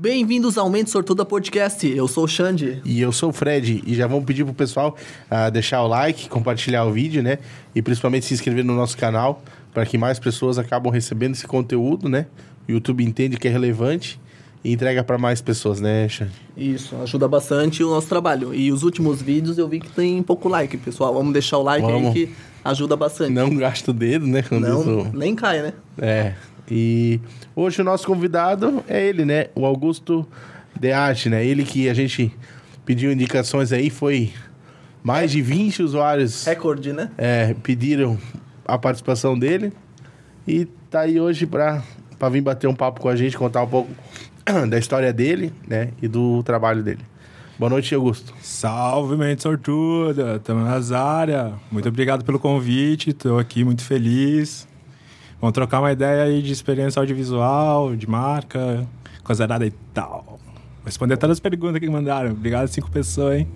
Bem-vindos ao Mente Sortuda Podcast. Eu sou o Xande. E eu sou o Fred. E já vamos pedir pro pessoal uh, deixar o like, compartilhar o vídeo, né? E principalmente se inscrever no nosso canal para que mais pessoas acabam recebendo esse conteúdo, né? O YouTube entende que é relevante e entrega para mais pessoas, né, Xande? Isso, ajuda bastante o nosso trabalho. E os últimos vídeos eu vi que tem pouco like, pessoal. Vamos deixar o like Vamos. aí que ajuda bastante. Não gasta o dedo, né? quando Não, isso- nem cai, né? É. E hoje o nosso convidado é ele, né? O Augusto Dearte, né? Ele que a gente pediu indicações aí, foi mais de 20 usuários Recorde, né? é, pediram a participação dele. E tá aí hoje pra vir bater um papo com a gente, contar um pouco da história dele, né? E do trabalho dele. Boa noite, Augusto. Salve, mente sortuda! Estamos nas áreas. Muito obrigado pelo convite, estou aqui muito feliz. Vamos trocar uma ideia aí de experiência audiovisual, de marca, coisa nada e tal. Vou responder todas as perguntas que mandaram. Obrigado, cinco pessoas, hein?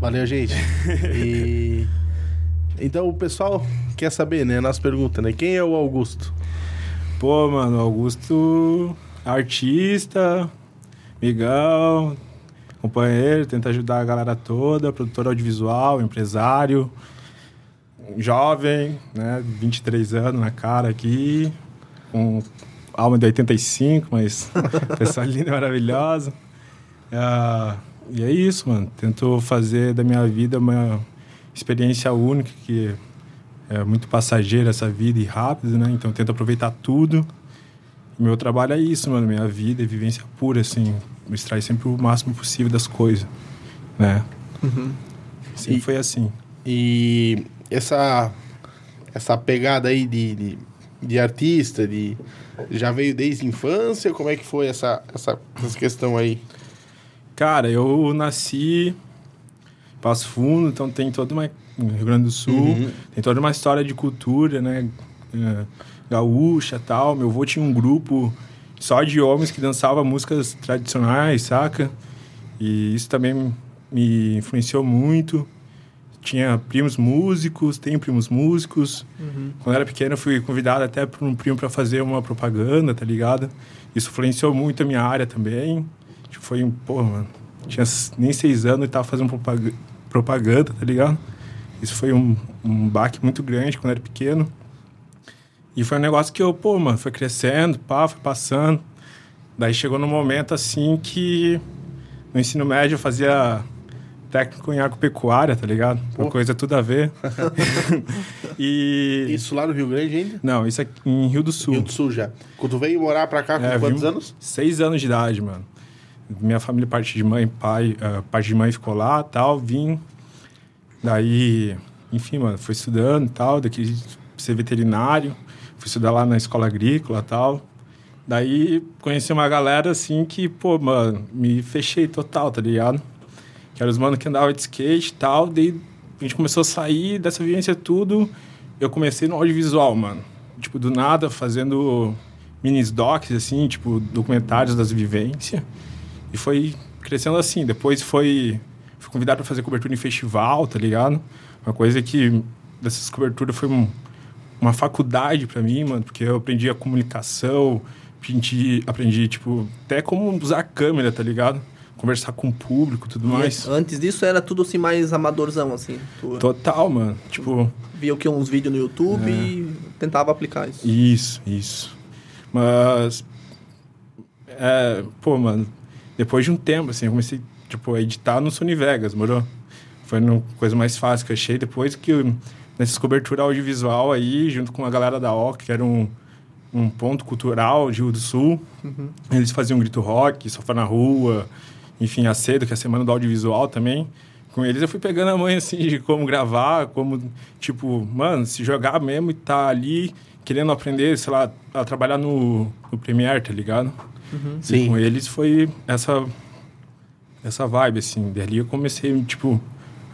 Valeu, gente. E... Então o pessoal quer saber, né? Nossa pergunta, né? Quem é o Augusto? Pô, mano, Augusto, artista, migão, companheiro, tenta ajudar a galera toda, produtor audiovisual, empresário, jovem, né, 23 anos na cara aqui, com alma de 85, mas pessoa linda, maravilhosa. Ah, e é isso, mano. Tento fazer da minha vida uma experiência única que é muito passageira essa vida e rápido, né? Então tento aproveitar tudo. Meu trabalho é isso, mano. Minha vida é vivência pura, assim. Me extrai sempre o máximo possível das coisas, né? Sempre E- foi assim. E essa, essa pegada aí de, de, de artista, de, já veio desde a infância? Como é que foi essa, essa, essa questão aí? Cara, eu nasci em Passo Fundo, então tem toda uma... Rio Grande do Sul, Uhum. tem toda uma história de cultura, né? É, gaúcha tal. Meu avô tinha um grupo só de homens que dançava músicas tradicionais, saca? E isso também me influenciou muito. Tinha primos músicos, tenho primos músicos. Quando eu era pequeno, eu fui convidado até por um primo para fazer uma propaganda, tá ligado? Isso influenciou muito a minha área também. Tipo, foi um, pô, mano, tinha nem seis anos e tava fazendo propaga- propaganda, tá ligado? Isso foi um, um baque muito grande quando eu era pequeno. E foi um negócio que eu, pô, mano, foi crescendo, pá, foi passando. Daí chegou num momento assim que no ensino médio eu fazia técnico em agropecuária, tá ligado? Uma coisa tudo a ver. e. Isso lá no Rio Grande ainda? Não, isso aqui em Rio do Sul. Rio do Sul já. Quando tu veio morar pra cá com É, quantos anos? Seis anos de idade, mano. Minha família, parte de mãe, pai, ah, parte de mãe ficou lá tal, vim. Daí, enfim, mano, fui estudando e tal, daqui ser veterinário, fui estudar lá na escola agrícola e tal. Daí conheci uma galera assim que, pô, mano, me fechei total, tá ligado? Que eram os manos que andavam de skate e tal. Daí a gente começou a sair dessa vivência tudo. Eu comecei no audiovisual, mano. Tipo, do nada, fazendo minis docs, assim, tipo, documentários das vivências. E foi crescendo assim. Depois foi... Fui convidado para fazer cobertura em festival, tá ligado? Uma coisa que... Dessas coberturas foi um- uma faculdade para mim, mano. Porque eu aprendi a comunicação, aprendi, aprendi, tipo... Até como usar a câmera, tá ligado? Conversar com o público tudo mais. E antes disso era tudo assim mais amadorzão, assim. Tu Total, mano. Tipo, via o que uns vídeos no YouTube É. e tentava aplicar isso. isso, isso. Mas. É, pô, mano, depois de um tempo, assim, eu comecei, tipo, a editar no Sony Vegas, morou? Foi uma coisa mais fácil que eu achei. Depois que, eu- nessas coberturas audiovisual aí, junto com a galera da OC, que era um, um ponto cultural de Rio do Sul, eles faziam grito rock, sofá na rua, enfim, a cedo, que é a semana do audiovisual também. Com eles eu fui pegando a mãe, assim, de como gravar, como, tipo, mano, se jogar mesmo e tá ali querendo aprender, sei lá, a trabalhar no, no Premiere, tá ligado? E Sim. com eles foi essa, essa vibe, assim. Dali eu comecei, tipo,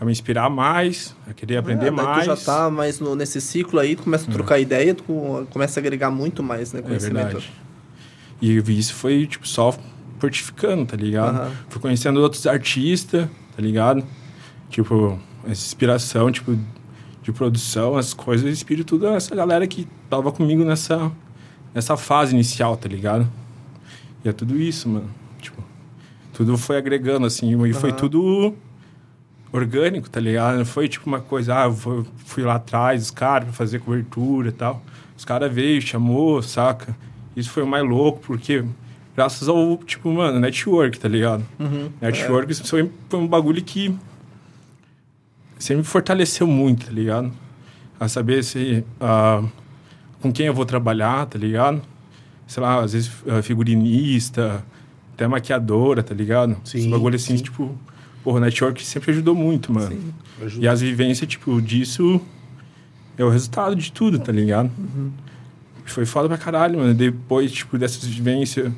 a me inspirar mais, a querer aprender daí mais. Tu já tá mais no- nesse ciclo aí, tu começa a trocar ideia, tu começa a agregar muito mais, né, É conhecimento. verdade. E isso foi, tipo, só fortificando, tá ligado? Aham. Fui conhecendo outros artistas, tá ligado? Tipo, essa inspiração, tipo, de produção, as coisas, inspiro tudo essa galera que tava comigo nessa, nessa fase inicial, tá ligado? E é tudo isso, mano. Tipo, tudo foi agregando, assim, e foi tudo orgânico, tá ligado? Não foi tipo uma coisa, ah, eu fui- fui lá atrás, os caras, pra fazer cobertura e tal. Os caras veio, chamou, saca? Isso foi o mais louco, porque graças ao, tipo, mano, network, tá ligado? Uhum. Network isso foi, foi um bagulho que sempre me fortaleceu muito, tá ligado? A saber se, ah, com quem eu vou trabalhar, tá ligado? Sei lá, às vezes ah, figurinista, até maquiadora, tá ligado? Sim, Esse bagulho assim, sim. tipo, porra, network sempre ajudou muito, mano. Sim. E as vivências, tipo, disso é o resultado de tudo, tá ligado? Foi foda pra caralho, mano. Depois, tipo, dessas vivências,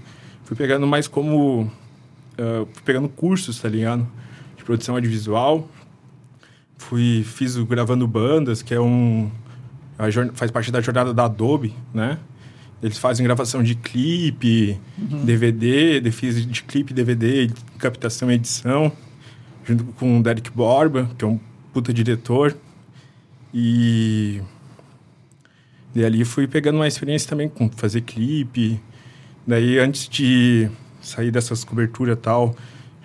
fui pegando mais como. ah, fui pegando cursos, tá ligado? De produção audiovisual. Fui, fiz o Gravando Bandas, que é um. faz parte da jornada da Adobe, né? Eles fazem gravação de clipe, DVD, de- fiz de clipe, DVD, captação e edição, junto com o Derek Borba, que é um puta diretor. E e ali fui pegando uma experiência também com fazer clipe. Daí, antes de sair dessas coberturas e tal,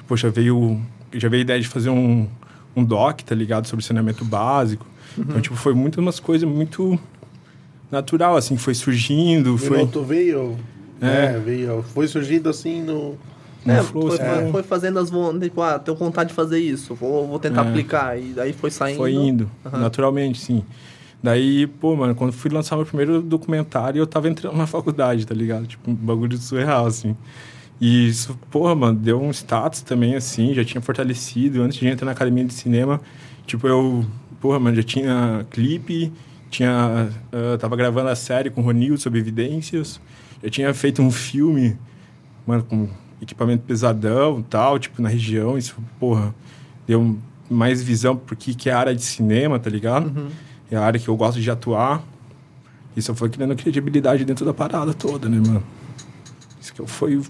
poxa, veio, já veio a ideia de fazer um, um doc, tá ligado? Sobre saneamento básico. Então, tipo, foi muito umas coisas muito natural, assim, foi surgindo, O foi... Minuto veio, É. é, veio, foi surgindo assim no... no É, flow, foi, assim, foi- né? fazendo as tipo, ah, tenho vontade de fazer isso, vou, vou tentar É. aplicar. E daí foi saindo. Foi indo, Aham. naturalmente, sim. Daí, pô, mano, quando fui lançar meu primeiro documentário, eu tava entrando na faculdade, tá ligado? Tipo, um bagulho surreal, assim. E isso, porra, mano, deu um status também, assim, já tinha fortalecido. Antes de entrar na academia de cinema, tipo, eu, porra, mano, já tinha clipe, tinha. ah, tava gravando a série com o Ronildo sobre evidências, já tinha feito um filme, mano, com equipamento pesadão tal, tipo, na região. Isso, porra, deu mais visão porque que é a área de cinema, tá ligado? Uhum. É a área que eu gosto de atuar. Isso foi criando credibilidade dentro da parada toda, né, mano? Isso que foi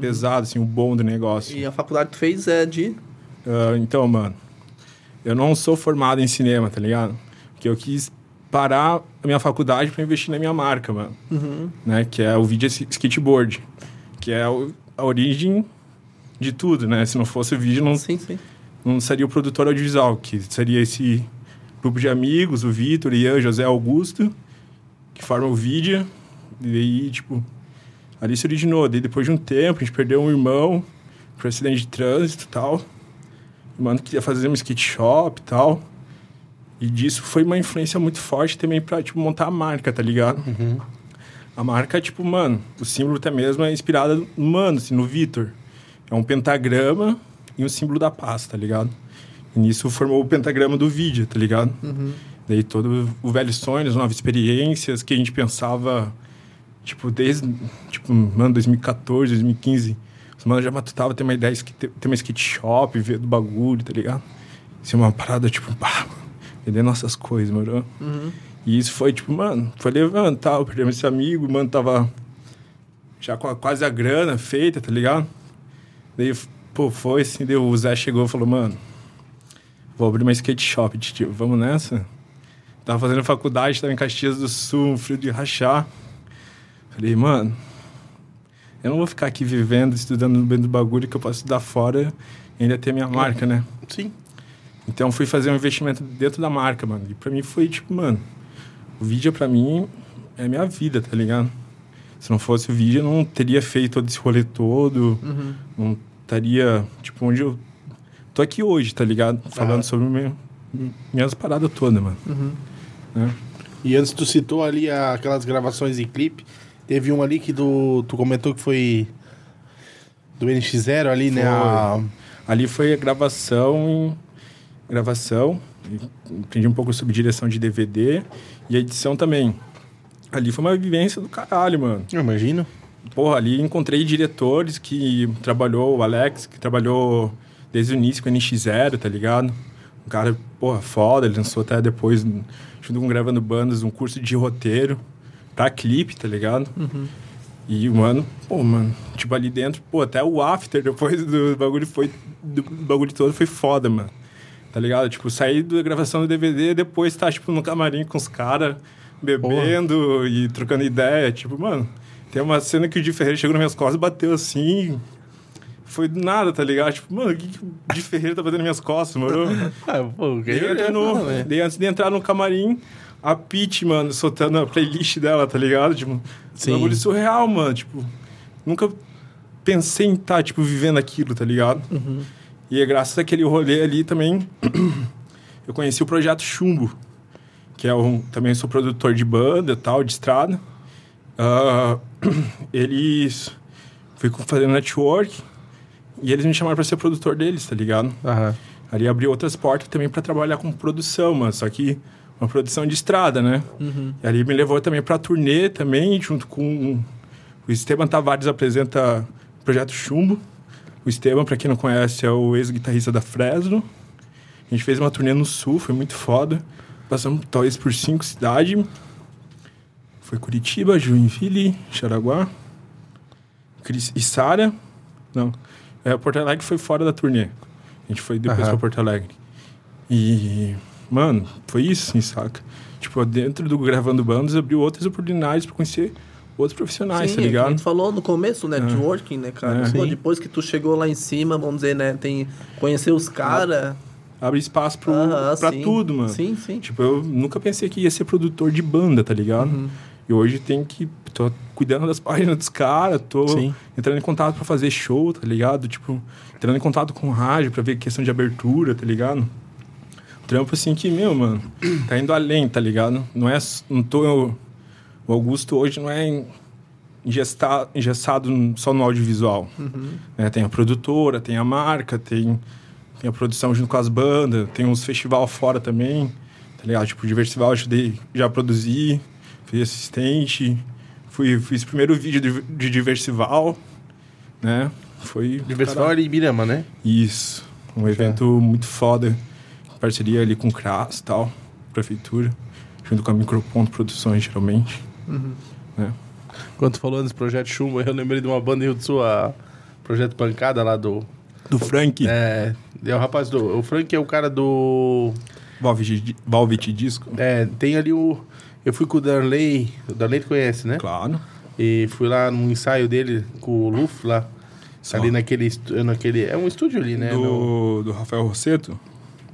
pesado, assim, o bom do negócio. E a faculdade que tu fez é de. Ah, então, mano, eu não sou formado em cinema, tá ligado? Porque eu quis parar a minha faculdade para investir na minha marca, mano. Uhum. Né? Que é o vídeo skateboard. Que é a origem de tudo, né? Se não fosse o vídeo, não, Sim, sim. não seria o produtor audiovisual, que seria esse grupo de amigos, o Vitor, Ian, José Augusto, que formam o vídeo. E aí, tipo, ali se originou. Daí, depois de um tempo, a gente perdeu um irmão por acidente de trânsito e tal. O mano queria fazer um skate shop e tal. E disso foi uma influência muito forte também pra, tipo, montar a marca, tá ligado? A marca, tipo, mano, o símbolo até mesmo é inspirado no mano, assim, no Vitor. É um pentagrama e um símbolo da paz, tá ligado? E nisso formou o pentagrama do vídeo, tá ligado? Daí todo o velho sonho, as novas experiências que a gente pensava, tipo, desde, tipo, mano, 2014, 2015. Os manos já matutavam ter uma ideia de ter uma skate shop, ver do bagulho, tá ligado? Isso é uma parada, tipo, pá, vender nossas coisas, mano. E isso foi, tipo, mano, foi levando, tal, perdemos esse amigo, mano, tava já com a- quase a grana feita, tá ligado? Daí, pô, foi assim, daí o Zé chegou e falou, mano, vou abrir uma skate shop, tio, vamos nessa? Tava fazendo faculdade, tava em Caxias do Sul, um frio de rachar. Falei, mano, eu não vou ficar aqui vivendo, estudando no bem do bagulho que eu posso estudar fora e ainda ter minha marca, né? Sim. Então fui fazer um investimento dentro da marca, mano. E pra mim foi tipo, mano, o vídeo pra mim é minha vida, tá ligado? Se não fosse o vídeo, eu não teria feito todo esse rolê todo, Uhum. não estaria, tipo, onde eu tô aqui hoje, tá ligado? Falando Ah. sobre minha, minhas paradas todas, mano. Uhum. Né? E antes tu citou ali a- aquelas gravações em clipe, teve um ali que tu, tu comentou que foi do NX0 ali, né? Foi. a- Ali foi a gravação, gravação, e aprendi um pouco sobre direção de DVD e a edição também. Ali foi uma vivência do caralho, mano. Eu imagino. Porra, ali encontrei diretores que trabalhou, o Alex, que trabalhou desde o início com o NX0, tá ligado? Um cara, porra, foda, ele lançou até depois, junto com Gravando Bandas, um curso de roteiro pra clipe, tá ligado? E, mano, pô, mano, tipo, ali dentro, pô, até o after depois do bagulho foi, do bagulho todo foi foda, mano. Tá ligado? Tipo, sair da gravação do DVD, depois tá, tipo, no camarim com os caras, bebendo e trocando ideia. Tipo, mano, Tem uma cena que o Di Ferreira chegou nas minhas costas e bateu assim. Foi do nada, tá ligado? Tipo, mano, o que, que o Di Ferreira tá batendo nas minhas costas, mano? Ah, pô, que Daí, eu entrei no- daí antes de entrar no camarim, a Pete, mano, soltando a playlist dela, tá ligado? Tipo, Sim. um bagulho surreal, mano. Tipo, nunca pensei em estar, tipo, vivendo aquilo, tá ligado? E é graças àquele rolê ali também, eu conheci o projeto Chumbo, que é um, também sou produtor de banda tal, de estrada. Ah, eles fui fazendo network e eles me chamaram pra ser produtor deles, tá ligado? Aham. Ali abriu outras portas também para trabalhar com produção, mano. Só que uma produção de estrada, né? E ali me levou também para turnê também, junto com o Esteban Tavares apresenta o projeto Chumbo. O Esteban, para quem não conhece, é o ex-guitarrista da Fresno. A gente fez uma turnê no Sul, foi muito foda. Passamos talvez por cinco cidades. Foi Curitiba, Joinville, Xaraguá, Cris- Içara. Não, é, Porto Alegre foi fora da turnê. A gente foi depois Aham. pra Porto Alegre. E, mano, foi isso, assim, saca? Tipo, dentro do Gravando Bandas, abriu outras oportunidades pra conhecer outros profissionais, Sim, tá A ligado? gente falou no começo, networking, né, cara? É. Pô, Sim. depois que tu chegou lá em cima, vamos dizer, né, tem conhecer os caras. Abre espaço pro, pra sim. tudo, mano. Sim, sim. Tipo, eu nunca pensei que ia ser produtor de banda, tá ligado? Uhum. E hoje tem que. tô cuidando das páginas dos caras, tô Sim. entrando em contato pra fazer show, tá ligado? Tipo, entrando em contato com rádio pra ver questão de abertura, tá ligado? Trampo assim que, meu, mano, tá indo além, tá ligado? Não é. Não tô. O Augusto hoje não é ingesta- engessado só no audiovisual. né? Tem a produtora, tem a marca, tem, tem a produção junto com as bandas, tem uns festival fora também, tá ligado? Tipo, Diversival eu ajudei, já produzi, fui assistente, fui, fiz o primeiro vídeo de, de Diversival, né? Foi... Diversival ali em Birama, né? Isso, um evento muito foda, em parceria ali com o CRAS e tal, prefeitura, junto com a Microponto Produções, geralmente. né? Quando tu falou desse projeto Chumbo, eu lembrei de uma banda em Rio do Sul, a Projeto Pancada lá do. Do Frank, É. É o rapaz do. O Frank é o cara do. Velvet, Velvet Disco, É, tem ali o. Eu fui com o Darley. O Darley tu conhece, né? claro. E fui lá num ensaio dele com o Luf lá. Só. Ali naquele, estu- naquele. É um estúdio ali, né? No- do, do Rafael Rosseto?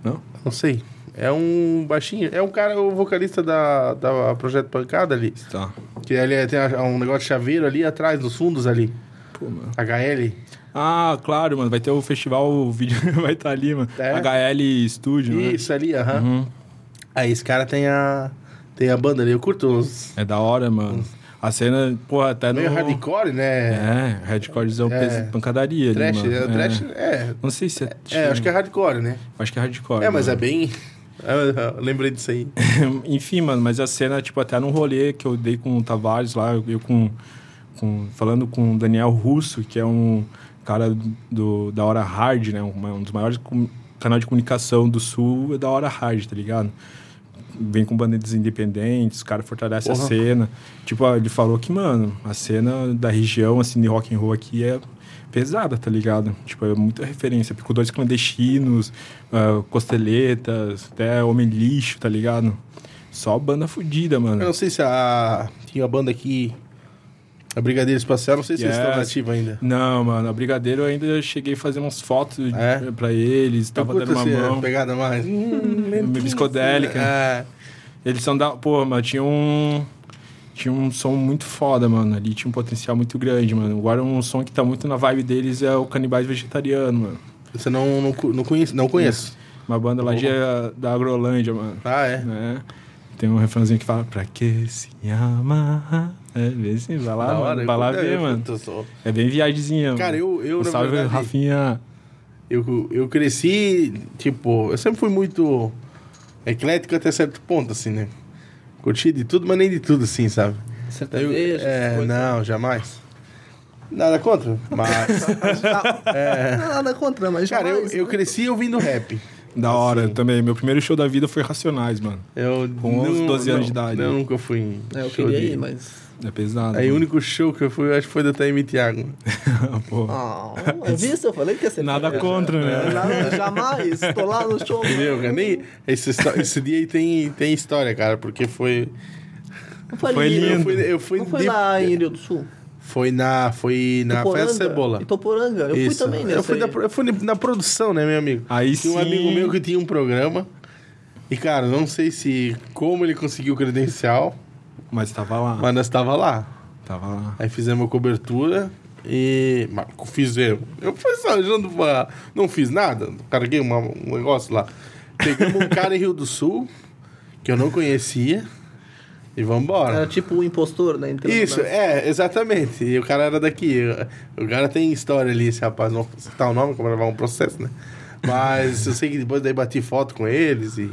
Não? não sei. É um baixinho. É um cara, o vocalista da, da Projeto Pancada ali. Tá. Que ali é- tem a- um negócio de chaveiro ali atrás, nos fundos ali. Pô, mano. HL. Ah, claro, mano. Vai ter o festival, o vídeo vai estar ali, mano. É? HL Studio, né? Isso ali, aham. Uhum. Aí esse cara tem a. Tem a banda ali. Eu curto uns. É da hora, mano. A cena, porra, até no... Meio hardcore, né? É, hardcorezão, É. peso- pancadaria Trash, ali, mano. é, trash, é. Não sei se é... É, acho que é hardcore, né? Acho que é hardcore. É, mas é mano. bem. Eu lembrei disso aí. Enfim, mano, mas a cena, tipo, até num rolê que eu dei com o Tavares lá, eu, eu com, com... Falando com o Daniel Russo, que é um cara do, da Hora Hard, né? Um, um dos maiores com, canal de comunicação do Sul é da Hora Hard, tá ligado? Vem com bandas independentes, os caras fortalecem a Porra. cena. Tipo, ó, ele falou que, mano, a cena da região, assim, de rock and roll aqui é pesada, tá ligado? Tipo, é muita referência. Picudores clandestinos, ah, costeletas, até Homem Lixo, tá ligado? Só banda fodida, Eu mano. não sei se a. Tinha a banda aqui. A Brigadeiro Espacial, não sei se eles Yes. estão nativos ainda. Não, mano, a Brigadeiro eu ainda cheguei a fazer umas fotos É? pra eles, tava dando uma mão. pegada mais. Hum, lentinho, Psicodélica. É. Eles são da. Pô, mano, tinha um. Tinha um som muito foda, mano. Ali tinha um potencial muito grande, mano. Agora um som que tá muito na vibe deles é o Canibais Vegetariano, mano. Você não, não, não conhece? Não conheço. Uma banda lá de, da Agrolândia, mano. Ah, é. né? Tem um refrãozinho que fala, pra que se amar? É, vê assim, vai lá, hora, vai eu lá ver, eu mano. É bem viagemzinha, Cara, eu, eu Um na salve, verdade, Rafinha. eu, eu cresci, tipo, eu sempre fui muito eclético até certo ponto, assim, né? Curti de tudo, mas nem de tudo, assim, sabe? Eu, Sertanejo, é, não, jamais. Nada contra, mas... é, Nada contra, mas cara, eu, jamais, eu né? cresci ouvindo rap. Da hora Assim. também. Meu primeiro show da vida foi Racionais, mano. Eu, Com uns não- 12 anos não, de idade. Eu nunca fui em É, eu show queria de- ir, mas... É pesado. Aí o único show que eu fui, eu acho que foi da Taime Thiago. Pô. Ah, eu vi isso, eu falei que ia ser... Nada contra, né? Nada, jamais, tô lá no show. Entendeu, cara? Nem, esse, esse dia aí tem, tem história, cara, porque foi... Não foi, Foi lindo. lindo. Eu fui, eu fui Não foi de- lá em Rio do Sul? Foi na, foi na Festa Cebola. Itoporanga. Eu Isso. fui também nessa Eu fui, eu fui na produção, né, meu amigo? Aí Tinha um amigo meu que tinha um programa. E, cara, não sei se como ele conseguiu o credencial, Mas tava lá. mas nós estava lá. Tava lá. Aí fizemos a cobertura e. Mas fizemos. Eu fui só pra. Não fiz nada. Carreguei uma- um negócio lá. Pegamos um cara em Rio do Sul, que eu não conhecia, e vamos embora. Era tipo o impostor, né? entrando Isso, na- é, exatamente. E o cara era daqui. O cara tem história ali, esse rapaz. Não vou citar o nome, como levar um processo, né? Mas eu sei que depois daí bati foto com eles e.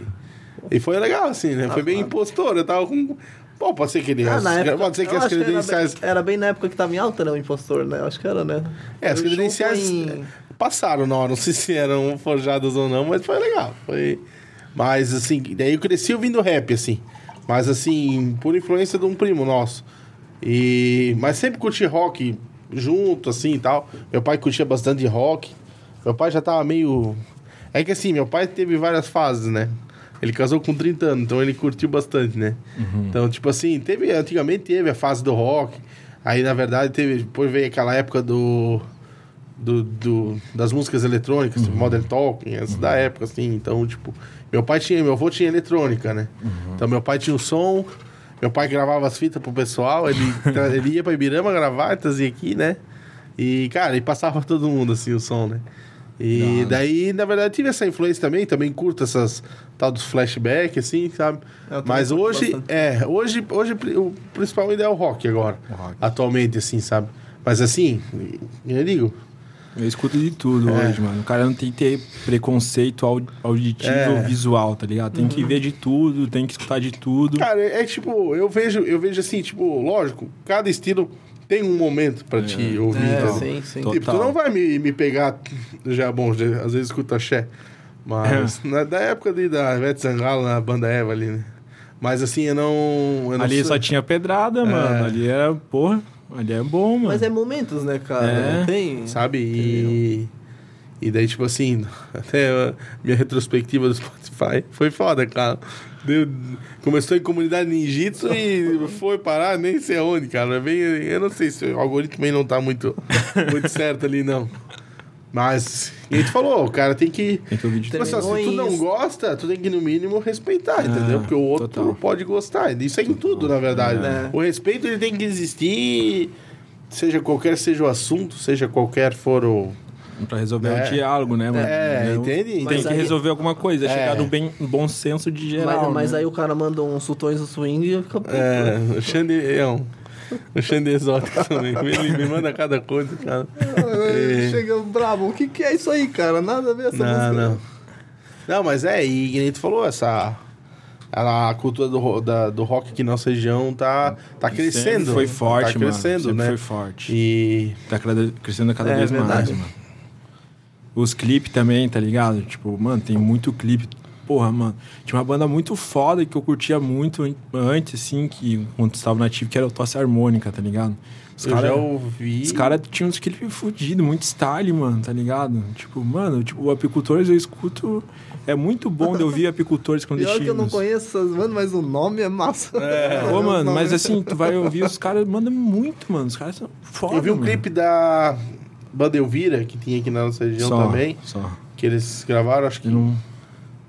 E foi legal, assim, né? Foi bem impostor. Eu tava com. Pô, pode ser que ele. Ah, época, pode ser que as credenciais. Era bem, era bem na época que tava em alta, né? O impostor, né? Eu Acho que era, né? É, as credenciais em- passaram na hora, não sei se eram forjadas ou não, mas foi legal. Foi. Mas assim, daí eu cresci ouvindo rap, assim. Mas assim, por influência de um primo nosso. E. Mas sempre curti rock junto, assim e tal. Meu pai curtia bastante rock. Meu pai já tava meio. É que assim, meu pai teve várias fases, né? Ele casou com 30 anos, então ele curtiu bastante, né? Então, tipo assim, teve. Antigamente teve a fase do rock. Aí, na verdade, teve. Depois veio aquela época do do, do- das músicas eletrônicas, tipo Modern Talking, essa da época, assim. Então, tipo, meu pai tinha, meu avô tinha eletrônica, né? Então, meu pai tinha o som, meu pai gravava as fitas pro pessoal, ele, ele ia pra Ibirama gravar, e trazia aqui, né? E, cara, ele passava pra todo mundo, assim, o som, né? E daí, na verdade, tive essa influência também, também curto essas tal dos flashbacks, assim, sabe? Também Mas hoje, bastante. é, hoje, hoje o principal ainda é o rock agora. O rock. Atualmente, assim, sabe? Mas assim, eu digo, Eu escuto de tudo É. hoje, mano. O cara não tem que ter preconceito au- auditivo É. ou visual, tá ligado? Tem que ver de tudo, tem que escutar de tudo. Cara, é tipo, eu vejo, eu vejo assim, tipo, lógico, cada estilo tem um momento pra te ouvir. É, sim, sim. Tipo, tu Total. não vai me, me pegar, já, bom, já- às vezes escuta axé, mas É. na, da época ali da Ivete Sangalo, na banda Eva ali, né? Mas assim, eu não... Eu não Ali sou- só tinha pedrada, mano. Ali era, porra, ali é bom, mano. Mas é momentos, né, cara? É. Não tem. Sabe? E... E daí, tipo assim, até a minha retrospectiva do Spotify foi foda, cara. Deu- começou em comunidade ninjitsu e foi parar nem sei aonde, cara. É bem, eu não sei se o algoritmo também não tá muito, muito certo ali, não. Mas, e a gente falou, o cara tem que. Tem que Tipo assim, se tu não gosta, tu tem que, no mínimo, respeitar, entendeu? Porque o outro total. pode gostar. Isso é em tudo, na verdade. É. O respeito ele tem que existir, seja qualquer seja o assunto, seja qualquer for o. Pra resolver É. o diálogo, né, mano? É, Eu- entende? Tem Mas que aí- resolver alguma coisa, É. chegar no bem, bom senso de geral. Mas, mas né? aí o cara manda uns sultões do swing e fica. É, o Xande é um. O Xande exótico também. Ele me manda cada coisa, cara. É. Chega brabo. O que, que é isso aí, cara? Nada a ver essa Não, música. não. Não, mas é, e que nem tu falou, essa. A cultura do, da- do rock aqui na nossa região tá, tá Sempre crescendo. Foi forte, tá mano. crescendo, Sempre né? foi forte. E. Tá crescendo cada É, vez verdade. mais, mano. Os clipes também, tá ligado? Tipo, mano, tem muito clipe. Porra, mano. Tinha uma banda muito foda que eu curtia muito an- antes, assim, que quando estava nativo, que era o Tosse Harmônica, tá ligado? Os eu cara- já ouvi. Os caras tinham uns clipes fudidos, muito style, mano, tá ligado? Tipo, mano, tipo, o Apicultores eu escuto. É muito bom de ouvir Apicultores Pior que eu não conheço essas bandas, mas o nome é massa. Ô, Os mano, mas assim, tu vai ouvir, os caras mandam muito, mano. Os caras são foda. Eu vi um mano. clipe da banda Elvira, que tinha aqui na nossa região Só, também. Só. Que eles gravaram, acho que. Eu não.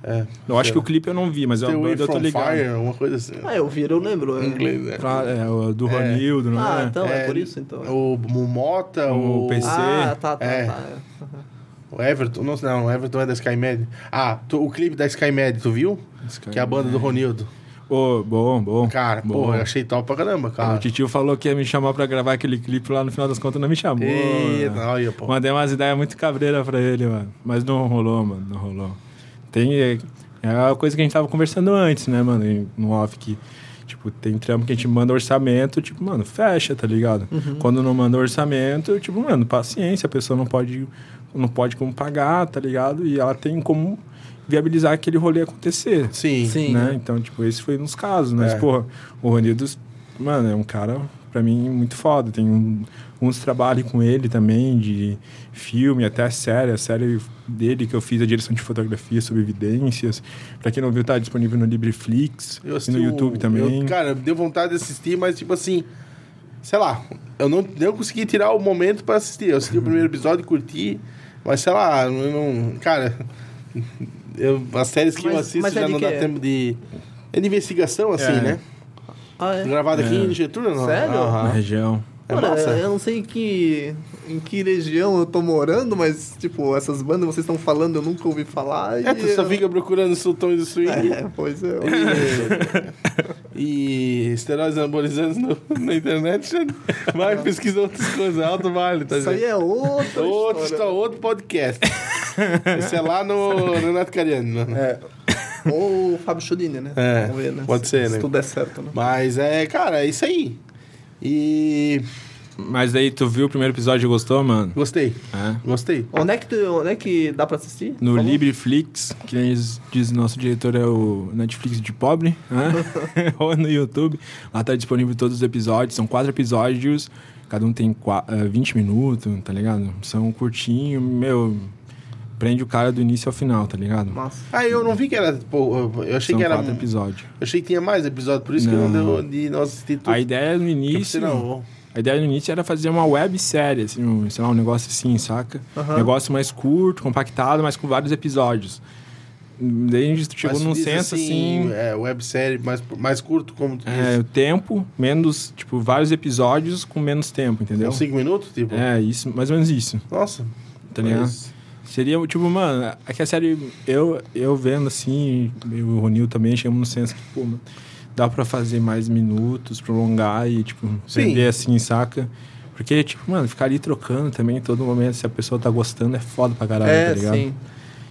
É, Eu acho que o clipe eu não vi, mas é The banda eu tô ligado. Fire, uma coisa assim. Ah, eu vi, eu lembro. Em é. inglês, né? Pra- é, do É. Ronildo, não Ah, é? então é, por isso, então. O Mumota, O o, PC. Ah, tá, tá, É. tá. o Everton. Não, não, o Everton é da SkyMed. Ah, tu- o clipe da SkyMed, tu viu? Que é a banda do Ronildo. Ô, bom, bom. Cara, bom. pô, eu achei top pra caramba, cara. O titio falou que ia me chamar pra gravar aquele clipe lá, no final das contas não me chamou. Eita, né? olha, pô. Mandei umas ideias muito cabreiras pra ele, mano. Mas não rolou, mano, não rolou. Tem. É, é a coisa que a gente tava conversando antes, né, mano? No off que. Tipo, tem trampo que a gente manda orçamento, tipo, mano, fecha, tá ligado? Quando não manda orçamento, tipo, mano, paciência, a pessoa não pode, não pode como pagar, tá ligado? E ela tem como viabilizar aquele rolê acontecer. Sim. Sim. né? né? Então, tipo, esse foi nos casos. Mas, É. porra, o Ronildo, mano, é um cara, pra mim, muito foda. Tem um- uns trabalhos com ele também, de filme, até a série. A série dele que eu fiz, a direção de fotografia sobre evidências. Pra quem não viu, tá disponível no Libreflix Eu e assisti no o- YouTube também. eu- cara, deu vontade de assistir, mas tipo assim. sei lá, eu não, não consegui tirar o momento pra assistir. Eu assisti o primeiro episódio, curti, mas sei lá, eu não. Cara, eu, as séries que eu Mas- assisto mas é já de não dá tempo de. É de investigação, assim, É. né? Ah, é? Gravado aqui É. em Getúlio, não? Sério? Na região. É Cara, massa. eu não sei em que, em que região eu tô morando, mas, tipo, essas bandas vocês estão falando, eu nunca ouvi falar. É, tu só eu- fica procurando sultões do swing. É, pois é. E, e esteroides anabolizantes no- na internet. Vai pesquisar outras coisas. Alto vale, tá Isso aí vendo? é outra Outro, está outro podcast. Esse é lá no Renato Cariani. né? É. Ou o Fábio Chodini, né? É, ver, né? pode se, ser, se né? tudo der certo, né? Mas é, cara, é isso aí. E Mas aí tu viu o primeiro episódio e gostou, mano? gostei, É. gostei. Onde é que, tu, onde é que dá pra assistir? No? Libreflix, que nem diz, nosso diretor é o Netflix de pobre, né? ou no YouTube. Lá tá disponível todos os episódios, são quatro episódios, cada um tem qua- eh, 20 minutos, tá ligado? São curtinho, meu, prende o cara do início ao final, tá ligado? Massa. Ah, eu não vi que era. Pô, eu achei São que era. quatro Eu episódios. achei que tinha mais episódio, por isso que não Não. deu de nós assistir tudo. A ideia no Eu início... não, A ideia no início era fazer uma websérie, assim, um, sei lá, um negócio assim, saca? Aham. Negócio mais curto, compactado, mas com vários episódios. Daí a gente chegou Mas num senso assim. É, websérie mais, mais curto, como tu É, o tempo, menos, tipo, vários episódios com menos tempo, entendeu? Uns 5 minutos, tipo? É, isso, mais ou menos isso, Nossa. tá ligado? mas- Seria, tipo, mano, é que a série, eu, eu vendo assim, eu e o Ronil também, chegamos no senso que, pô, mano, dá pra fazer mais minutos, prolongar e, tipo, vender assim, saca? Porque, tipo, mano, ficar ali trocando também todo momento, se a pessoa tá gostando, é foda pra caralho, É, tá ligado? sim.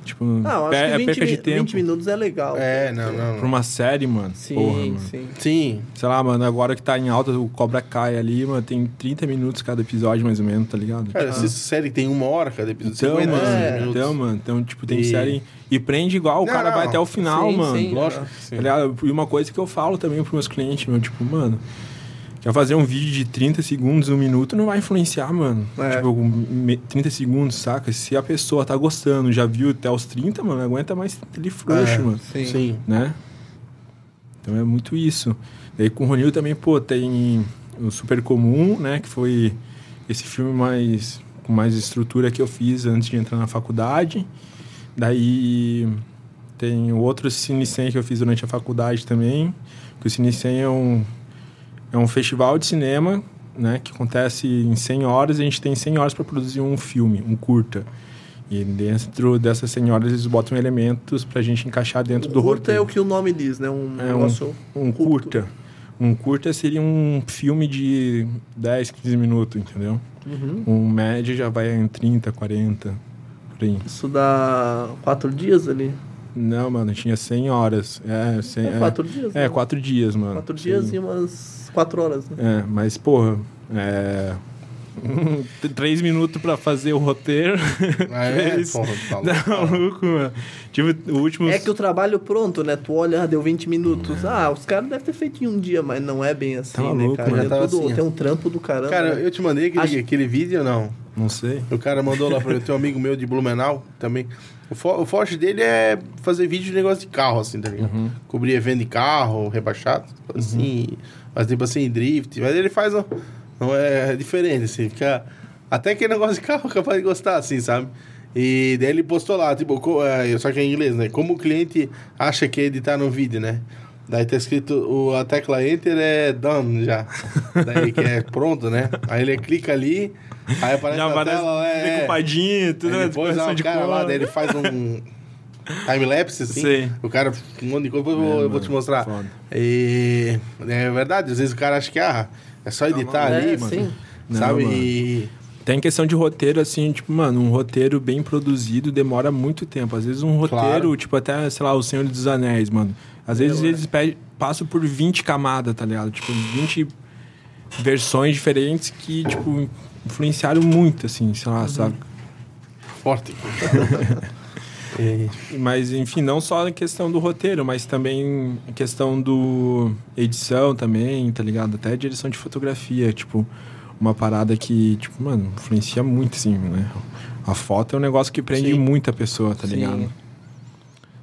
Tipo, Não, acho que é 20, perca de mi- tempo. 20 minutos é legal. É, não, não. Pra uma série, mano. Sim, porra, mano. sim. Sim. Sei lá, mano, agora que tá em alta, o Cobra Kai ali, mano, tem 30 minutos cada episódio, mais ou menos, tá ligado? Cara, essa série tem uma hora cada episódio. Então, 50 mano, é, minutos. então, mano, então, tipo, tem E- série. E prende igual, o Não, cara vai não. até o final, Sim, mano. sim. Lógico. Sim. Tá? E uma coisa que eu falo também pros meus clientes, meu, tipo, mano, quer fazer um vídeo de 30 segundos, um minuto, não vai influenciar, mano. É. Tipo, me- 30 segundos, saca? Se a pessoa tá gostando, já viu até os 30, mano, não aguenta mais ele frouxo, É, mano. Sim. Sim. Né? Então é muito isso. Daí com o Ronil também, pô, tem o Super Comum, né? Que foi esse filme mais com mais estrutura que eu fiz antes de entrar na faculdade. Daí tem outro Cine 100 que eu fiz durante a faculdade também. Que o Cine 100 é um, é um festival de cinema, né? Que acontece em 100 horas. E a gente tem 100 horas para produzir um filme, um curta. E dentro dessas 100 horas eles botam elementos pra gente encaixar dentro do O curta roteiro. é o que o nome diz, né? Um É um- negócio... Um curta. Um curta seria um filme de 10, 15 minutos, entendeu? Uhum. Um médio já vai em 30, 40, por aí. Isso dá quatro dias ali? Não, mano, tinha 100 horas. É, 100, É, quatro dias, É, né? quatro dias, mano. Quatro dias Sim. e umas quatro horas, né? É, mas, porra, é... Três minutos pra fazer o roteiro. Ah, é? Porra, tá louco, Não, maluco, mano. Tipo, o último... É que o trabalho pronto, né? Tu olha, ah, deu 20 minutos. Ah, os caras devem ter feito em um dia, mas não é bem assim, Tá né, maluco, cara? É tudo, assim, tem um trampo do caramba. Cara, né? eu te mandei aquele, Acho- aquele vídeo ou não? Não sei. O cara mandou lá pra mim, tem um amigo meu de Blumenau também. O, fo o forte dele é fazer vídeo de negócio de carro, assim, tá ligado? Uhum. Cobrir evento de carro, rebaixado, assim, mas tipo assim, drift. Mas ele faz, um- não é diferente, assim, fica... Até que negócio de carro é capaz de gostar, assim, sabe? E daí ele postou lá, tipo, é, só que é em inglês, né? Como o cliente acha que é editar no vídeo, né? Daí tá escrito, o, a tecla Enter é done já. Daí que é pronto, né? Aí ele clica ali, aí aparece Já na aparece tela, é... decupadinho, tudo, Aí né? depois ó, o cara lá, daí ele faz um time-lapse, assim. Sei. O cara, um monte de coisa, eu vou, É, eu vou te mano, mostrar. foda. E é verdade, às vezes o cara acha que ah, é só editar é, ali, sim. Não, sabe? mano. E Tem questão de roteiro, assim, tipo, mano, um roteiro bem produzido demora muito tempo. Às vezes um roteiro, Claro. tipo, até, sei lá, O Senhor dos Anéis, mano. Às vezes eles passam por 20 camadas, tá ligado? Tipo, 20 versões diferentes que, tipo, influenciaram muito, assim, sei lá, sabe? forte. E- Mas, enfim, não só a questão do roteiro, mas também a questão do edição também, tá ligado? Até a direção de fotografia, tipo, uma parada que, tipo, mano, influencia muito, assim, né? A foto é um negócio que prende Sim. muita pessoa, tá Sim. ligado?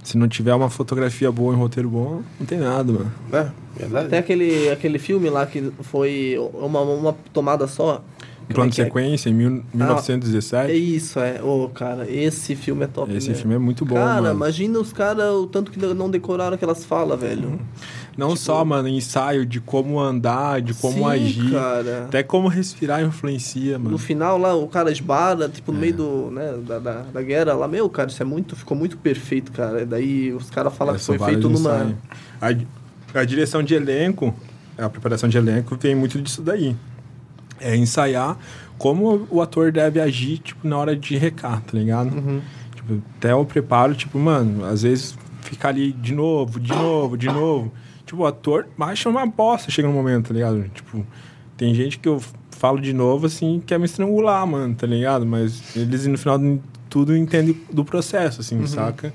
Se não tiver uma fotografia boa e um roteiro bom, não tem nada, mano. É, verdade. Tem aquele, aquele filme lá que foi uma, uma tomada só. Plano de é? sequência, em mil- É 1917. isso, é. Ô, cara, esse filme é top Esse mesmo. filme é muito bom, Cara, mano. imagina os caras, o tanto que não decoraram aquelas falas, velho. Não tipo- só, mano, ensaio de como andar, de como Sim, agir. cara. Até como respirar influencia, mano. No final lá, o cara esbara, tipo, É. no meio do, né, da, da, da guerra lá. Meu, cara, isso é muito, ficou muito perfeito, cara. Daí os caras falam É, que foi feito numa... A, a direção de elenco, a preparação de elenco vem muito disso daí. É ensaiar como o ator deve agir, tipo, na hora de recar, tá ligado? Uhum. Tipo, até o preparo, tipo, mano, às vezes fica ali de novo, de novo, de novo. Tipo, o ator acha uma bosta, chega no momento, tá ligado? Tipo, tem gente que eu falo de novo, assim, quer me estrangular, mano, tá ligado? Mas eles, no final de tudo, entendem do processo, assim, saca?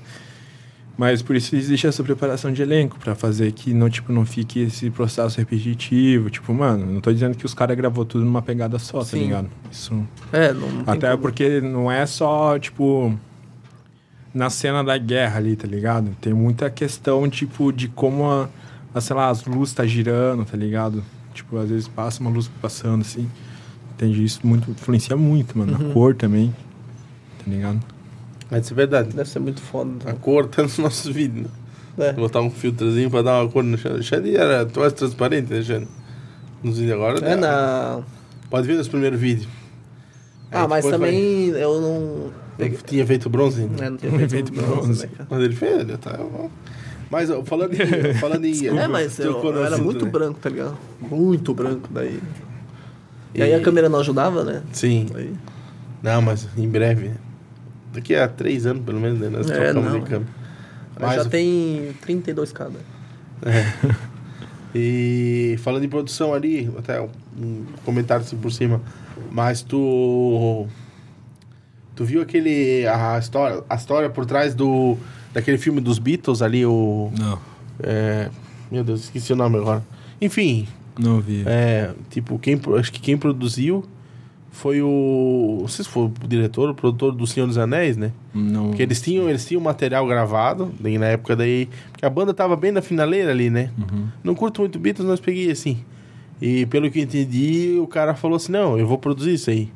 Mas por isso existe essa preparação de elenco, pra fazer que não, tipo, não fique esse processo repetitivo. Tipo, mano, não tô dizendo que os caras gravou tudo numa pegada só, tá Sim. ligado? Isso É, não, não até porque não é só, tipo, na cena da guerra ali, tá ligado? Tem muita questão, tipo, de como, a, a, sei lá, as luzes tá girando, tá ligado? Tipo, às vezes passa uma luz passando, assim. Entende? Isso muito, influencia muito, mano. Uhum. Na cor também, tá ligado? Mas isso é verdade. Deve ser muito foda. A cor tá nos nossos vídeos. Né? É. Botar um filtrozinho pra dar uma cor no Xande. Xande era quase transparente, né, Xande? Nos vídeos agora. É né? na... Pode ver nos primeiros vídeos. Ah, mas também eu não... vai- Ele tinha feito bronze. né? É, não tinha feito evento bronze, bronze. né? Mas ele fez, ele tá. Mas ó, falando em. falando em É, mas eu, eu era muito né? branco, tá ligado? Muito branco daí. E, E- aí a câmera não ajudava, né? Sim. Aí... Não, mas em breve. Daqui a três anos, pelo menos, né? Nós É, trocamos não, de câmera. Mas já tem 32 cada. E falando em produção ali, até um comentário assim por cima. Mas tu. Tu viu aquele. A história, a história por trás do. Daquele filme dos Beatles ali, o. Não, é, meu Deus, esqueci o nome agora. Enfim, não vi. é, tipo, quem, acho que quem produziu foi o. Não sei se foi o diretor, o produtor do Senhor dos Anéis, né? Não. Porque eles tinham, eles tinham material gravado, daí na época daí. Porque a banda tava bem na finaleira ali, né? Uhum. Não curto muito Beatles, mas peguei assim. E pelo que eu entendi, o cara falou assim: não, eu vou produzir isso aí.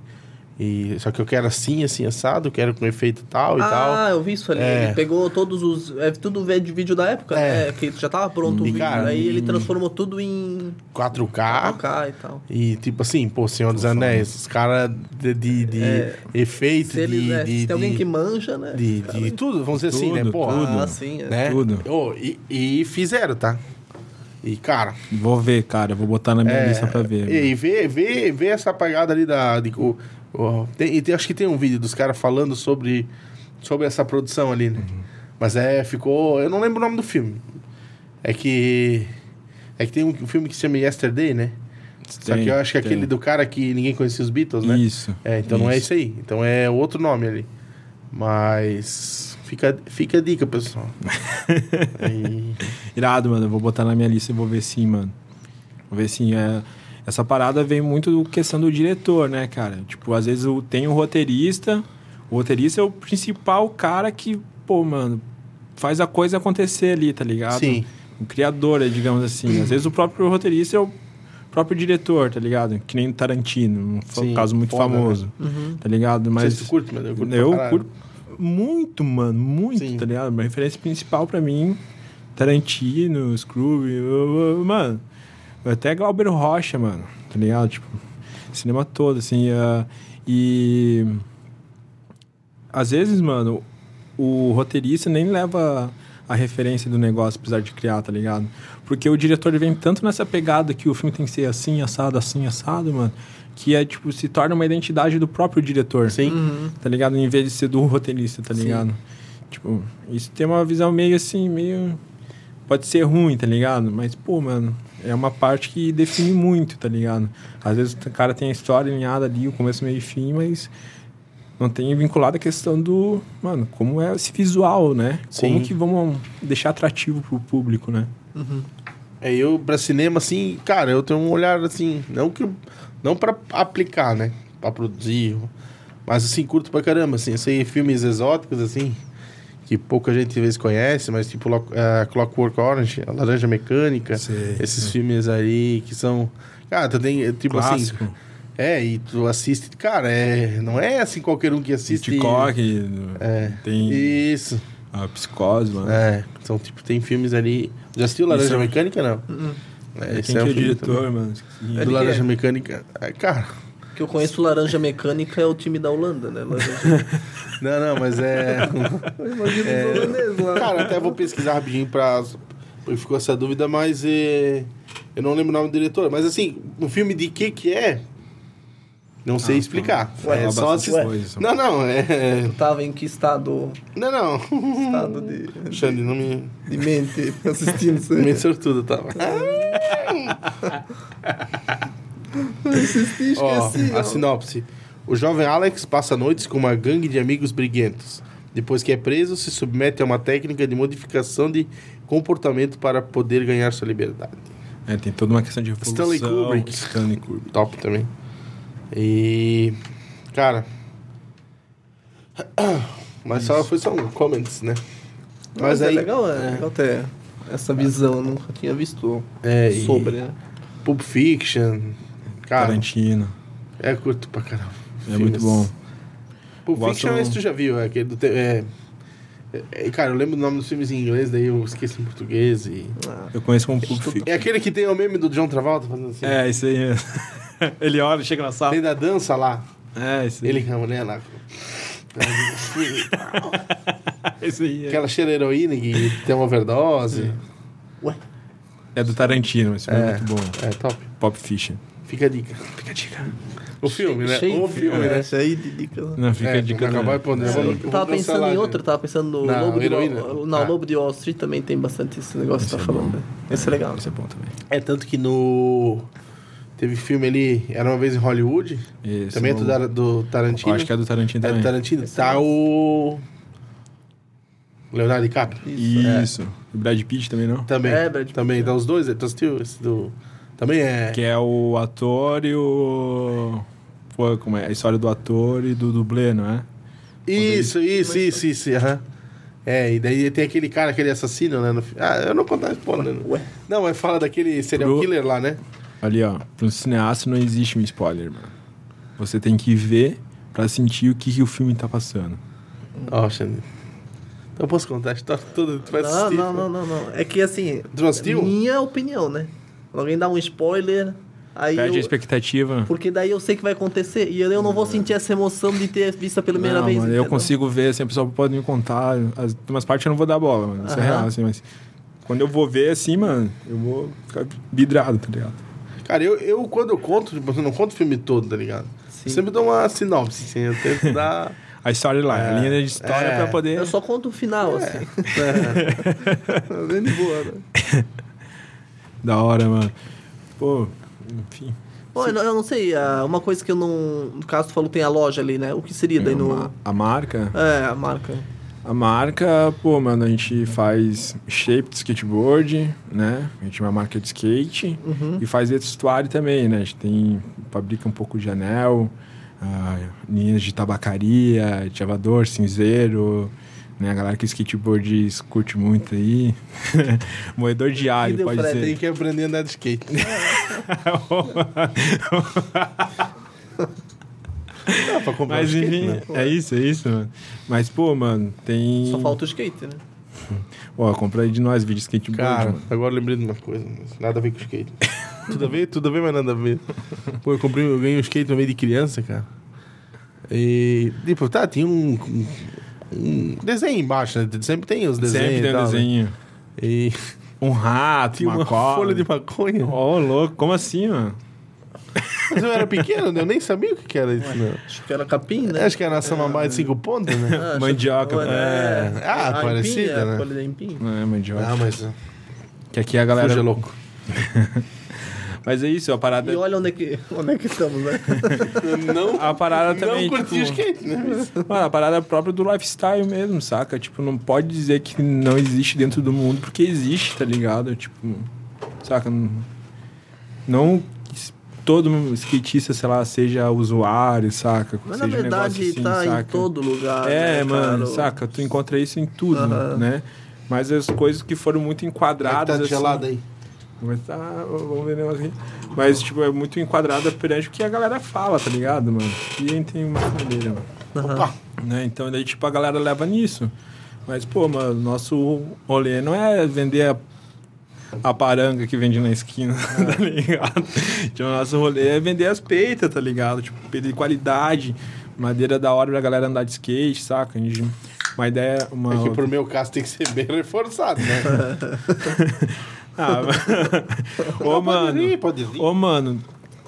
E, só que eu quero assim, assim, assado, eu quero com efeito tal e ah, tal. eu vi isso ali. É. Ele pegou todos os. É tudo de vídeo da época, É. né? Que já tava pronto o E, vídeo. cara, aí ele e- transformou tudo em 4K. 4K e tal. E tipo assim, pô, Senhor dos Anéis, os caras de, de, de É. efeito, Se, eles, de, é, de, se tem alguém que manja, né? de, de tudo, vamos dizer assim, né? Tudo, Pô, tudo. Ah, sim, é. né? Tudo. Ô, e, e fizeram, tá? E, cara, Vou ver, cara. Vou botar na minha É, lista pra ver. E, e vê, vê, vê essa pegada ali da. De, o, o- tem, e tem- acho que tem um vídeo dos caras falando sobre, sobre essa produção ali, né? Uhum. Mas é, ficou. Eu não lembro o nome do filme. É que. É que tem um filme que se chama Yesterday, né? Só Tem, que eu acho que é aquele do cara que ninguém conhecia os Beatles, né? Isso. É, então não é isso. isso aí. Então é outro nome ali. Mas. Fica, fica a dica, pessoal. Irado, mano. Eu vou botar na minha lista e vou ver sim, mano. Vou ver sim. É... Essa parada vem muito do questão do diretor, né, cara? Tipo, às vezes o- tem o roteirista. O roteirista é o principal cara que, pô, mano, faz a coisa acontecer ali, tá ligado? Sim. O criador, é, digamos assim. Às vezes o próprio roteirista é o próprio diretor, tá ligado? Que nem o Tarantino, um Sim, caso muito foda, né? famoso, Uhum. tá ligado? Mas se tu curte, mas eu curto. eu curto muito, mano, muito, Sim. tá ligado? Uma referência principal pra mim, Tarantino, Scrooge, mano, até Glauber Rocha, mano, tá ligado? Tipo, cinema todo, assim, ah, e às vezes, mano, o roteirista nem leva a referência do negócio, apesar de criar, tá ligado? Porque o diretor vem tanto nessa pegada que o filme tem que ser assim, assado, assim, assado, mano, que é, tipo, se torna uma identidade do próprio diretor Sim. Uhum. tá ligado? Em vez de ser do roteirista, tá Sim. ligado? Tipo, isso tem uma visão meio assim, meio. Pode ser ruim, tá ligado? Mas, pô, mano, é uma parte que define muito, tá ligado? Às vezes o cara tem a história alinhada ali, o começo, meio e fim, mas não tem vinculado a questão do, mano, como é esse visual, né? Como Sim. que vamos deixar atrativo pro público, né? Uhum. É, eu pra cinema, assim, cara, eu tenho um olhar assim, não que. Não pra aplicar, né? Pra produzir. Mas assim, curto pra caramba, assim. Eu sei filmes exóticos, assim. que pouca gente às vezes conhece, mas tipo eh, Clockwork Orange, a Laranja Mecânica, Sei, esses sei. filmes aí que são. Cara, tu tem, tipo Clássico. assim. É, e tu assiste. Cara, é, não é assim qualquer um que assiste. Hitchcock, É. tem Isso. a Psicose, mano. É, são tipo, tem filmes ali. Já assistiu Laranja Isso é- Mecânica? Não. É, esse Quem que é um o filme diretor, também. mano? É Do Laranja quem? Mecânica. É, cara. Que eu conheço Laranja Mecânica é o time da Holanda, né? Laranja... Não, não, mas é. Eu imagino os holandeses lá. Cara, até vou pesquisar rapidinho pra. Porque ficou essa dúvida, mas é, eu não lembro o nome do diretor. Mas assim, um filme de que que é? Não sei Ah, explicar. Ué, é fala só assistir. coisa. Não, não, é. Tu tava em que estado, Não, não. estado de, Xande, não me. de mente assistindo isso aí? sortudo, tava. Assisti, Ó, esqueci. a ó. sinopse. O jovem Alex passa noites com uma gangue de amigos briguentos. Depois que é preso, se submete a uma técnica de modificação de comportamento para poder ganhar sua liberdade. É, tem toda uma questão de evolução. Stanley Kubrick. Stanley Kubrick. Top também. E. Cara. Mas só foi só um comments, né? Mas Mas é aí. legal, é, legal ter essa visão, eu nunca tinha visto É, e sobre, né? Pulp Fiction. Cara, Tarantino. é curto pra caramba. É muito bom. Pulp Gosto- Fiction, esse tu já viu, é aquele do. te- É, é, cara, eu lembro o nome dos filmes em inglês, daí eu esqueci em português. E... Ah, Eu conheço como Pulp Fiction. É aquele que tem o meme do John Travolta fazendo assim. É, isso aí mesmo. Ele olha, chega na sala. Tem da dança lá. É, isso aí. Ele com a mulher lá. Isso aí. É. Aquela cheira heroína que tem uma overdose. Ué, É do Tarantino, esse filme é É. muito bom. É, top. Pop Fiction. Fica a dica. Fica a dica. O filme, né? cheio O de- filme, é, né? Esse aí de dica. Não, fica É, a dica. vai acabar. Isso Eu tava pensando em outro, né? tava pensando no Na Lobo de heroína? Wall, na Ah. Lobo de Wall Street também tem bastante esse negócio que Esse você tá é falando. né? Esse é legal. Esse é bom também. É tanto que no. Teve filme ali, Era uma vez em Hollywood. Esse também é do, do Tarantino. Eu acho que é do Tarantino É também. do Tarantino. Tá o. Leonardo DiCaprio. Isso. O Brad Pitt também não? Também. É, Brad Pitt, Também. é. Tá os dois. Tu assistiu esse do. Também é. Que é o ator e o. Pô, como é? A história do ator e do dublê, não é? Isso, isso, isso, isso. aham. É, e daí tem aquele cara, aquele assassino, né? No... Ah, eu não contar spoiler. Né? Ué. Não, mas fala daquele serial Pro- killer lá, né? Ali, ó. Para um cineasta não existe um spoiler, mano. Você tem que ver pra sentir o que, que o filme tá passando. Ó, Xande. Então eu posso contar a história toda? Tu vai Não, assistir? não, não, não, não. É que assim, Tu assistiu? minha opinião, né? Alguém dá um spoiler, aí Perde a eu... expectativa. Porque daí eu sei que vai acontecer e eu não vou sentir essa emoção de ter visto a primeira não, vez. mano, eu consigo ver, assim, a pessoa pode me contar. As, umas partes eu não vou dar bola, mano. Isso é real, assim, mas. Quando eu vou ver, assim, mano, eu vou ficar vidrado, tá ligado? Cara, eu, eu quando eu conto, tipo, eu não conto o filme todo, tá ligado? Sim. Eu sempre dou uma sinopse, assim, eu tento dar... A história lá, a É, linha de história é. pra poder. Eu só conto o final, É. assim. Bem de boa, né? Da hora, mano. Pô, enfim. Bom, eu não, eu não sei, ah, uma coisa que eu não. No caso, tu falou que tem a loja ali, né? O que seria daí no. A, a marca. É, a marca. A marca, pô, mano, a gente faz shape de skateboard, né? A gente é uma marca de skate Uhum. e faz vestuário também, né? A gente tem, fabrica um pouco de anel, ah, linhas de tabacaria, de avador, cinzeiro, né? A galera que skateboard curte muito aí. Moedor deu pode frete ser. Tem que aprender a andar de skate. Dá pra comprar Mas um skate, enfim, né? é isso, é isso, mano. Mas, pô, mano, tem. Só falta o skate, né? Ó, compra aí de nós vídeo de skateboard, Cara, mano. agora lembrei de uma coisa, mas nada a ver com skate. tudo a ver, tudo a ver, mas nada a ver. Pô, eu comprei, eu ganhei um skate no meio de criança, cara. E, tipo, tá, tinha um, um, um desenho embaixo, né? Sempre tem os desenhos Sempre tem um tal, né? desenho. E Um rato, tinha uma, uma folha de maconha. Ô, louco, como assim, mano? Mas eu era pequeno, né? eu nem sabia o que era isso, não. Acho que era capim, né? Acho que era samambaia de cinco pontos, né? Ah, Mandioca, que- é. Ah, a parecida, empim, é, né? A folha da é mandioca. Ah, mas... Que aqui a galera... Fuja é louco. Mas é isso, a parada... E olha onde é que, onde é que estamos, né? Não, A parada também, não curti o tipo... skate, né? Mano, a parada própria do lifestyle mesmo, saca? Tipo, não pode dizer que não existe dentro do mundo, porque existe, tá ligado? Tipo, saca? Não... todo skatista, sei lá, seja usuário, saca? Mas na seja um verdade negócio assim, tá em saca? todo lugar. É, né, mano, cara? saca? Tu encontra isso em tudo, Aham. né? Mas as coisas que foram muito enquadradas. tá assim, gelado aí. Mas tá, vamos ver o negócio aqui. Mas, tipo, é muito enquadrada perante o que a galera fala, tá ligado, mano? E aí tem uma maneira, mano. Opa! Né? Então, daí, tipo, a galera leva nisso. Mas, pô, mano, nosso rolê não é vender a, a paranga que vende na esquina, tá ligado? Tipo, o nosso rolê é vender as peitas, tá ligado? Tipo, peita de qualidade, madeira da hora pra galera andar de skate, saca? A gente- Uma ideia, uma... É que pro meu caso tem que ser bem reforçado, né? Ah, ô, Pode mano... rir, pode rir. Ô, mano,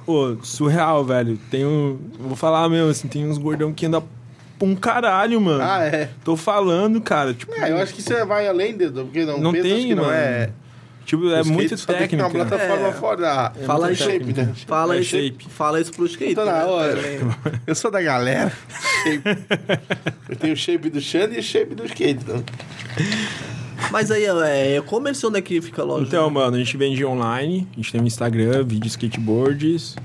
ô, surreal, velho. Tem um. Vou falar mesmo, assim, tem uns gordão que anda pra um caralho, mano. Ah, é. Tô falando, cara. Tipo, É, eu acho que você vai além de, do porque não, Não peso, tem, acho que não mano. é. Tipo, é muito só tem técnico. uma plataforma É. fora. Fala é aí, shape, né? Fala, É isso, shape. fala isso pro skate. Tô na né, hora. Eu sou da galera. Shape. Eu tenho o shape do Xande e o shape do skate. Então. Mas aí, é e-commerce onde é que fica a loja? Então, mano, a gente vende online, a gente tem um Instagram, vídeo skateboards.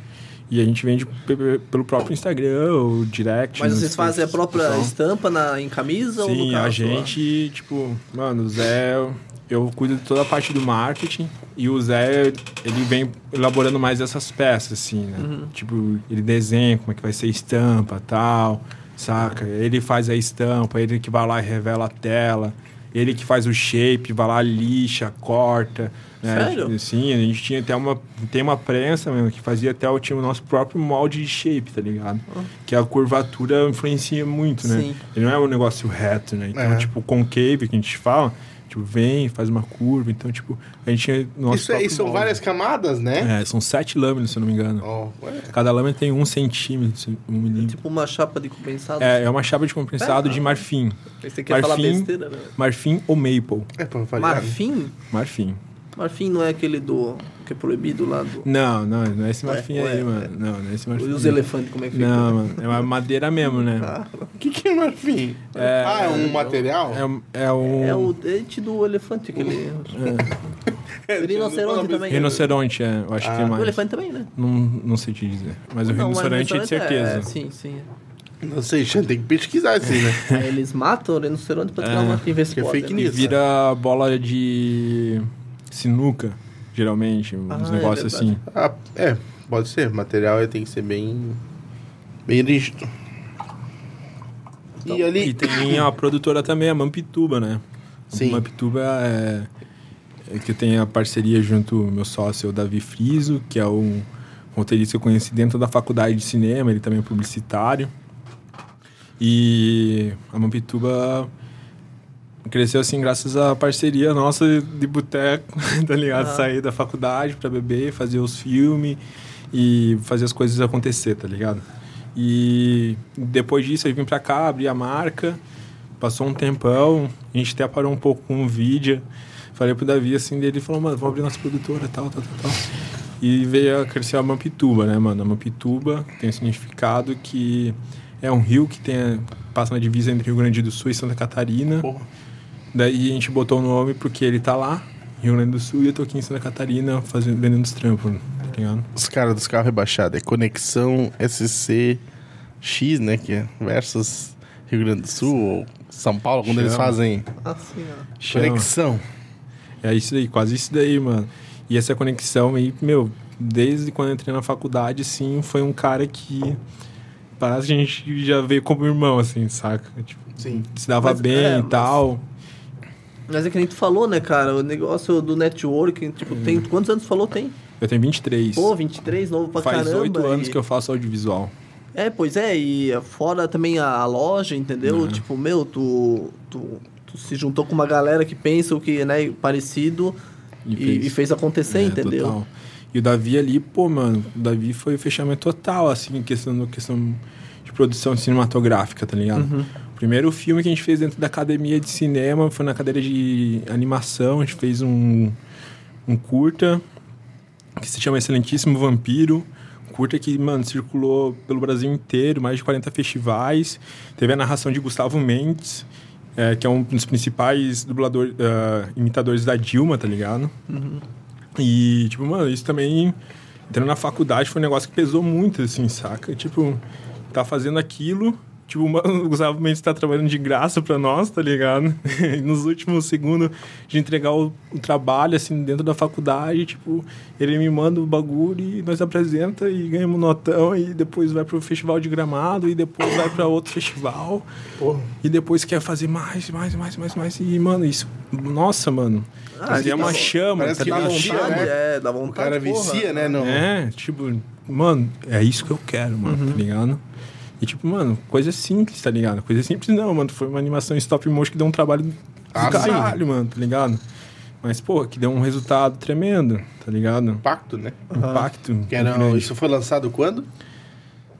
E a gente vende pe- pe- pelo próprio Instagram, ou direct. Mas vocês fazem a própria estampa na, em camisa ou no Sim, caso? a gente, tipo, mano, o Zé, eu cuido de toda a parte do marketing e o Zé, ele vem elaborando mais essas peças, assim, né? Uhum. Tipo, ele desenha como é que vai ser a estampa tal, saca? Ele faz a estampa, ele que vai lá e revela a tela, ele que faz o shape, vai lá, lixa, corta. Né? Sério? Sim, a gente tinha até uma, tem uma prensa mesmo que fazia até o, tinha o nosso próprio molde de shape, tá ligado? Que a curvatura influencia muito, né? Sim. Ele não é um negócio reto, né? Então, É. tipo, concave que a gente fala, tipo, vem, faz uma curva. Então, tipo, a gente tinha nosso Isso, é, próprio isso são molde. várias camadas, né? É, são sete lâminas, se eu não me engano. Ué. Cada lâmina tem um centímetro, um milímetro. Tipo uma chapa de compensado. É, é uma chapa de compensado É. de marfim. Você quer falar marfim. besteira, né? Marfim ou maple. É pra variar. Marfim? Marfim. Marfim não é aquele do... que é proibido lá do... Não, não, não é esse Ué, marfim ué, aí, ué. mano. Não, não é esse marfim. E os elefantes, como é que fica? Não, mano. É uma madeira mesmo, né? Ah, O que, que é marfim? É- ah, é um material? É, um- é um... É o dente do elefante, aquele... É, Rinoceronte também. Rinoceronte, é. Eu acho que Ah. tem O mais. elefante também, né? Não, não sei te dizer. Mas o Não, rinoceronte é de certeza. É, sim, sim. Não sei, tem que pesquisar assim, né? Aí eles matam o rinoceronte pra tirar É, uma se que é fake né? E news. vira bola de sinuca, geralmente. Uns Ah, é negócios verdade. assim. Ah, é, pode ser. O material tem que ser bem. bem rígido. e ali. E tem a produtora também, a Mampituba, né? Sim. A Mampituba é, é que tem a parceria junto ao meu sócio, o Davi Friso, que é um roteirista que eu conheci dentro da faculdade de cinema, ele também é publicitário. E a Mampituba cresceu assim graças à parceria nossa de boteco, tá ligado? Ah. Sair da faculdade pra beber, fazer os filmes e fazer as coisas acontecer, tá ligado? E depois disso eu vim pra cá, abri a marca, passou um tempão, a gente até parou um pouco com o vídeo. Falei pro Davi assim, dele falou, mano, vamos abrir nossa produtora, tal, tal, tal, tal. E veio a crescer a Mampituba, né, mano? A Mampituba tem um significado que é um rio que tem, passa na divisa entre Rio Grande do Sul e Santa Catarina. Porra. Daí a gente botou o nome porque ele tá lá, Rio Grande do Sul, e eu tô aqui em Santa Catarina fazendo, vendendo os trampos, tá ligado? Os caras dos carros rebaixados. É Conexão SC X, né? Que é versus Rio Grande do Sul ou São Paulo, quando eles Chama. fazem Assim, ó. Conexão. É isso daí, quase isso daí, mano. E essa conexão aí, meu, desde quando eu entrei na faculdade, assim, foi um cara que parece que a gente já veio como irmão, assim, saca? Tipo, Sim. se dava Mas, bem é, e mas- tal. Mas é que nem tu falou, né, cara? O negócio do networking, tipo, Hum. tem... Quantos anos tu falou tem? Eu tenho 23. Pô, 23, novo pra Faz caramba. oito anos e- que eu faço audiovisual. É, pois é, e fora também a, loja, entendeu? Uhum. Tipo, meu, tu, tu, tu se juntou com uma galera que pensa o que, né, parecido e, e fez, acontecer, É, entendeu? total. E o Davi ali, pô, mano, o Davi foi o fechamento total, assim, em questão, questão de produção cinematográfica, tá ligado? Uhum. O primeiro filme que a gente fez dentro da academia de cinema foi na cadeira de animação, a gente fez um, um curta que se chama Excelentíssimo Vampiro. Um curta que, mano, circulou pelo Brasil inteiro, mais de 40 festivais. Teve a narração de Gustavo Mendes, é, que é um dos principais dublador, ah, imitadores da Dilma, tá ligado? E, tipo, mano, isso também entrando na faculdade foi um negócio que pesou muito, assim, saca? Tipo, tá fazendo aquilo, tipo, o Gustavo Mendes tá trabalhando de graça pra nós, tá ligado? E nos últimos segundos de entregar o, o trabalho, assim, dentro da faculdade, tipo, ele me manda o bagulho e nós apresenta e ganhamos notão e depois vai pro festival de gramado e depois vai pra outro festival. Porra. E depois quer fazer mais, mais, mais, mais, mais. E, mano, isso. Nossa, mano. Ah, Fazia isso uma chama, parece tá que Dá vontade, né? é, dá O vontade. cara porra. vicia, né? No... É, tipo, mano, é isso que eu quero, mano, Uhum. tá ligado? E tipo, mano, coisa simples, tá ligado? Coisa simples não, mano. Foi uma animação em stop motion que deu um trabalho do Ah, caralho, mano, tá ligado? Mas, pô, que deu um resultado tremendo, tá ligado? Impacto, né? Impacto. Que era, grande. isso foi lançado quando?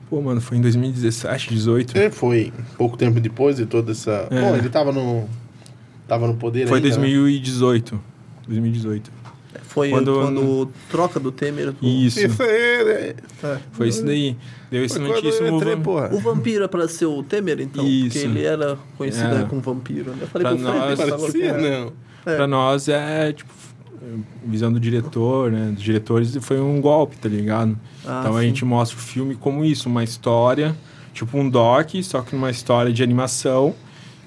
Pô, mano, foi em 2017, 18. É, foi pouco tempo depois de toda essa. É. Bom, ele tava no. Tava no poder Foi ainda, né? 2018. 2018. Foi Quando- quando, troca do Temer. Isso. Isso aí, É. Foi isso daí. Deu excelentíssimo. eu entrei, porra. O vampiro é pra ser o Temer, então? Isso. Porque ele era conhecido É. como vampiro. né? Eu falei Pra pro Fred, nós, falava Parecia, não. É. Pra nós é, tipo, visão do diretor, né? Dos diretores, foi um golpe, tá ligado? Ah, então a sim. gente mostra o filme como isso, uma história, tipo um doc, só que uma história de animação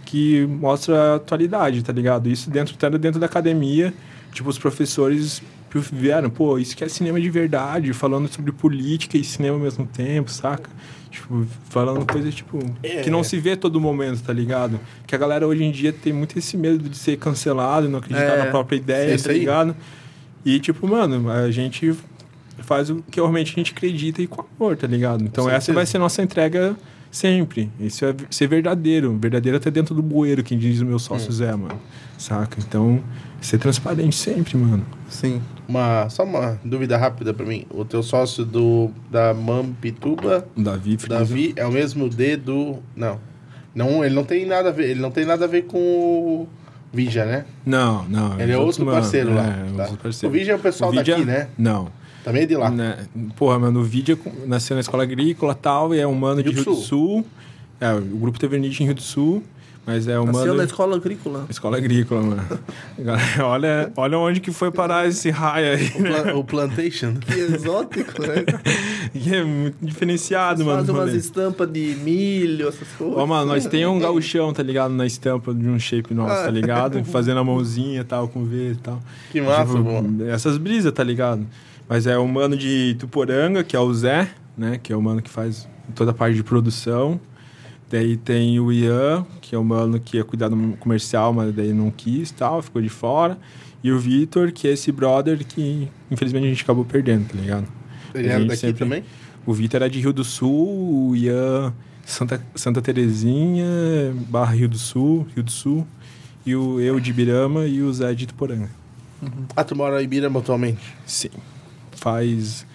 que mostra a atualidade, tá ligado? Isso dentro, até dentro da academia, tipo, os professores vieram, pô, isso que é cinema de verdade, falando sobre política e cinema ao mesmo tempo, saca? Tipo, falando coisas, tipo, É. que não se vê todo momento, tá ligado? Que a galera hoje em dia tem muito esse medo de ser cancelado, não acreditar É, na própria ideia, tá ligado? E, tipo, mano, a gente faz o que realmente a gente acredita e com amor, tá ligado? Então essa vai ser nossa entrega sempre. Isso é ser verdadeiro. Verdadeiro até dentro do bueiro, que diz o meu sócio Hum. Zé, mano. Saca? Então, ser transparente sempre, mano. Sim. Uma, só uma dúvida rápida pra mim. O teu sócio do, da Mampituba, Davi. Davi, é o mesmo D do. Não. Não, ele não tem nada a ver. Ele não tem nada a ver com o Vija, né? Não, não. Ele é outro parceiro mano, lá. É, tá. outro parceiro. O Vija é o pessoal O daqui, né? Não. Também é de lá. Né? Porra, mano, o vídeo é nasceu na escola agrícola e tal, e é um mano de Rio Rio do do Sul. É, o grupo teve início em Rio do Sul, mas é um Nasceu mano... na escola agrícola. Escola agrícola, mano. Agora, olha, olha onde que foi parar esse raio aí, O, né? pla- o Plantation. Que exótico, né? E é muito diferenciado, mano. Fazem o umas estampas de milho, essas coisas. Ó, mano, nós tem um gauchão, tá ligado? Na estampa de um shape nosso, Ah. tá ligado? Fazendo a mãozinha e tal, com V e tal. Que massa, Tipo. Essas brisas, tá ligado? Mas é o mano de Tuporanga, que é o Zé, né? Que é o mano que faz toda a parte de produção. Daí tem o Ian, que é o mano que ia cuidar do comercial, mas daí não quis tal, ficou de fora. E o Vitor, que é esse brother que infelizmente a gente acabou perdendo, tá ligado? Ele era daqui sempre- também? O Vitor era de Rio do Sul, o Ian Santa, Santa Terezinha, barra Rio do Sul, Rio do Sul. E o eu de Ibirama e o Zé de Tuporanga. Ah, tu mora em Ibirama atualmente? Sim. Faz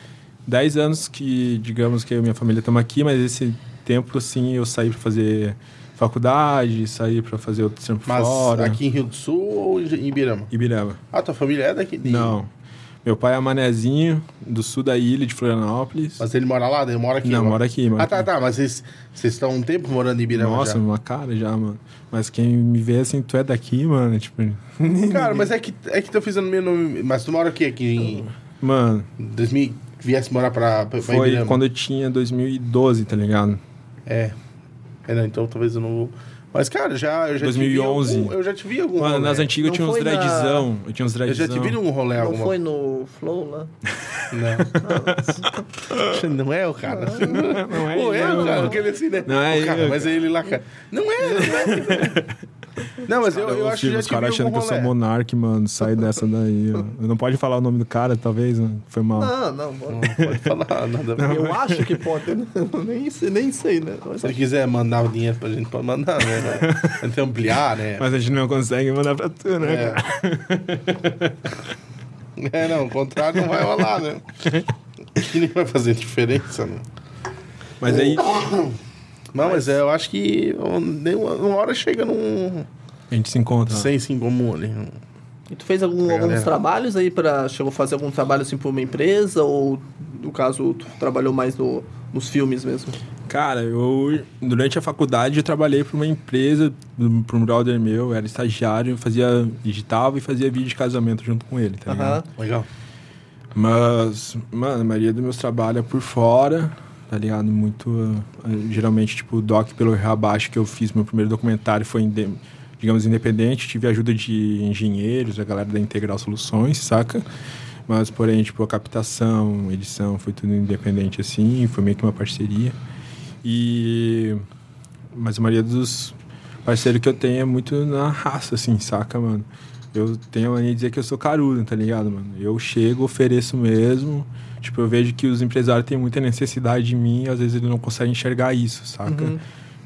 10 anos que, digamos, que eu e minha família estamos aqui, mas esse tempo, assim, eu saí para fazer faculdade, saí para fazer outro tempo Mas fora. aqui em Rio do Sul ou em Ibirama? Ibirama. Ah, tua família é daqui? de- Não. Meu pai é manezinho, do sul da ilha, de Florianópolis. Mas ele mora lá? Ele mora aqui? Não, mora- mora aqui, mora Ah, tá, aqui. tá. Mas vocês vocês estão um tempo morando em Ibirama Nossa, já? uma cara já, mano. Mas quem me vê assim, tu é daqui, mano, tipo... Cara, mas é que, é que tô fazendo meu nome... Mas tu mora aqui, aqui em Mano, 2000... Viesse morar pra, pra, foi Ibirama? quando eu tinha 2012, tá ligado? É. É, não, então talvez eu não vou... Mas, cara, já, eu já 2011. te vi algum, Eu já te vi algum Mano, rolê. nas antigas eu Não tinha uns foi na- dreadzão. Eu tinha uns Eu dreadzão. já te vi num rolê Não alguma foi no Flow lá? Não. não é o cara. Não é Pô, é eu, o cara, aquele assim, né? Não é o cara, eu, mas é ele lá, cara. Não é, não é. Não, mas eu, eu acho que Os caras achando que eu sou monarque, mano. Sai dessa daí. ó. Eu não pode falar o nome do cara, talvez, né? Foi mal. Não, não. Não pode falar nada. ver. Eu acho que pode, né? Eu nem sei, nem sei, né? Mas Se ele quiser mandar o dinheiro pra gente, pode mandar, né? Até ampliar, né? Mas a gente não consegue mandar pra tu, né, É. é, não, o contrário não vai rolar, né? Que nem vai fazer diferença, né? Mas aí Não, mas é, eu acho que uma, uma hora chega num a gente se encontra. lá. senso em comum ali. E tu fez algum- alguns trabalhos aí para Chegou a fazer algum trabalho assim pra uma empresa? Ou, no caso, tu trabalhou mais no, nos filmes mesmo? Cara, eu durante a faculdade eu trabalhei para uma empresa, para um brother meu, era estagiário, fazia, digitava e fazia vídeo de casamento junto com ele, tá ligado? Legal. Mas, mano, a maioria dos meus trabalhos é por fora, tá ligado? Muito. uh, geralmente, tipo, o doc pelo Rabaixo que eu fiz, meu primeiro documentário foi, digamos, independente. Tive ajuda de engenheiros, a galera da Integral Soluções, saca? Mas, porém, tipo, a captação, edição, foi tudo independente assim, foi meio que uma parceria. E. Mas a maioria dos parceiros que eu tenho é muito na raça, assim, saca, mano? Eu tenho a mania de dizer que eu sou carudo, tá ligado, mano? Eu chego, ofereço mesmo. Tipo, eu vejo que os empresários têm muita necessidade de mim e às vezes eles não conseguem enxergar isso, saca? Uhum.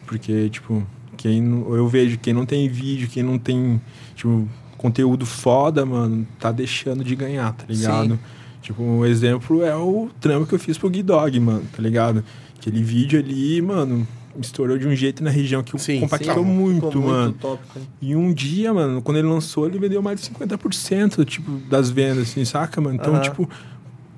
Porque, tipo, quem não- eu vejo quem não tem vídeo, quem não tem, tipo, conteúdo foda, mano, tá deixando de ganhar, tá ligado? Sim. Tipo, um exemplo é o trampo que eu fiz pro Guidog, mano, tá ligado? Aquele vídeo ali, mano, estourou de um jeito na região que Sim, compactou Sim, muito, ficou mano. top. E um dia, mano, quando ele lançou, ele vendeu mais de 50%, tipo, das vendas, assim, saca, mano? Então, Aham. tipo,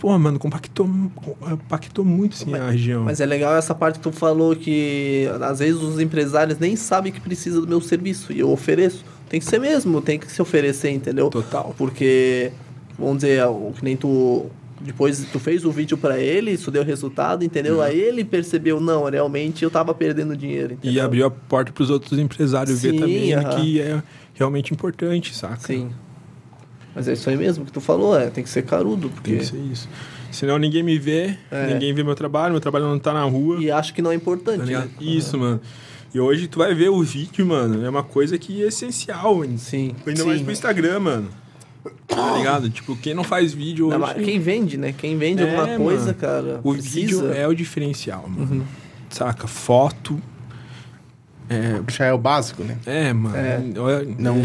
pô, mano, compactou, compactou muito, assim, a região. Mas é legal essa parte que tu falou que às vezes os empresários nem sabem que precisa do meu serviço e eu ofereço. Tem que ser mesmo, tem que se oferecer, entendeu? Total. Porque, vamos dizer, o que nem tu. Depois tu fez o vídeo pra ele, isso deu resultado, entendeu? Aí ele percebeu, não, realmente eu tava perdendo dinheiro, entendeu? E abriu a porta pros outros empresários ver Sim, também aham. que é realmente importante, saca? Sim. Mas é isso aí mesmo que tu falou, é, tem que ser carudo, porque. Tem que ser isso. Senão ninguém me vê, É. ninguém vê meu trabalho, meu trabalho não tá na rua. E acho que não é Tá importante. ligado? né? Isso, mano. E hoje tu vai ver o vídeo, mano, é uma coisa que é essencial, mano. Sim. Ainda sim. mais pro Instagram, mano. Tá ligado? Tipo, quem não faz vídeo Não, hoje... mas Quem vende, né? Quem vende É, alguma coisa, mano. cara. O precisa. vídeo é o diferencial, mano. Uhum. Saca? Foto. É, Já é o básico, né? é mano. É. Não,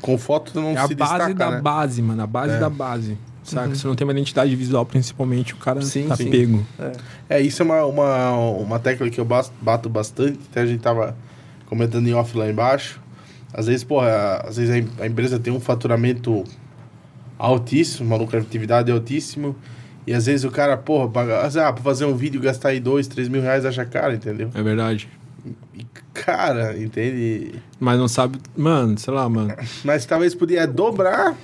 Com foto não é a se base destaca, da né? base, mano. A base É. da base. Saca? Uhum. Se não tem uma identidade visual, principalmente, o cara Sim, tá sim. pego. É. É, isso é uma, uma, uma tecla que eu bato bastante. Até a gente tava comentando em off lá embaixo. Às vezes, porra, às vezes a em- a empresa tem um faturamento altíssimo, uma lucratividade altíssimo. E às vezes o cara, porra, paga, ah, pra fazer um vídeo gastar aí dois, três mil reais acha caro, entendeu? É verdade. E, cara, entende? Mas não sabe. Mano, sei lá, mano. Mas talvez podia dobrar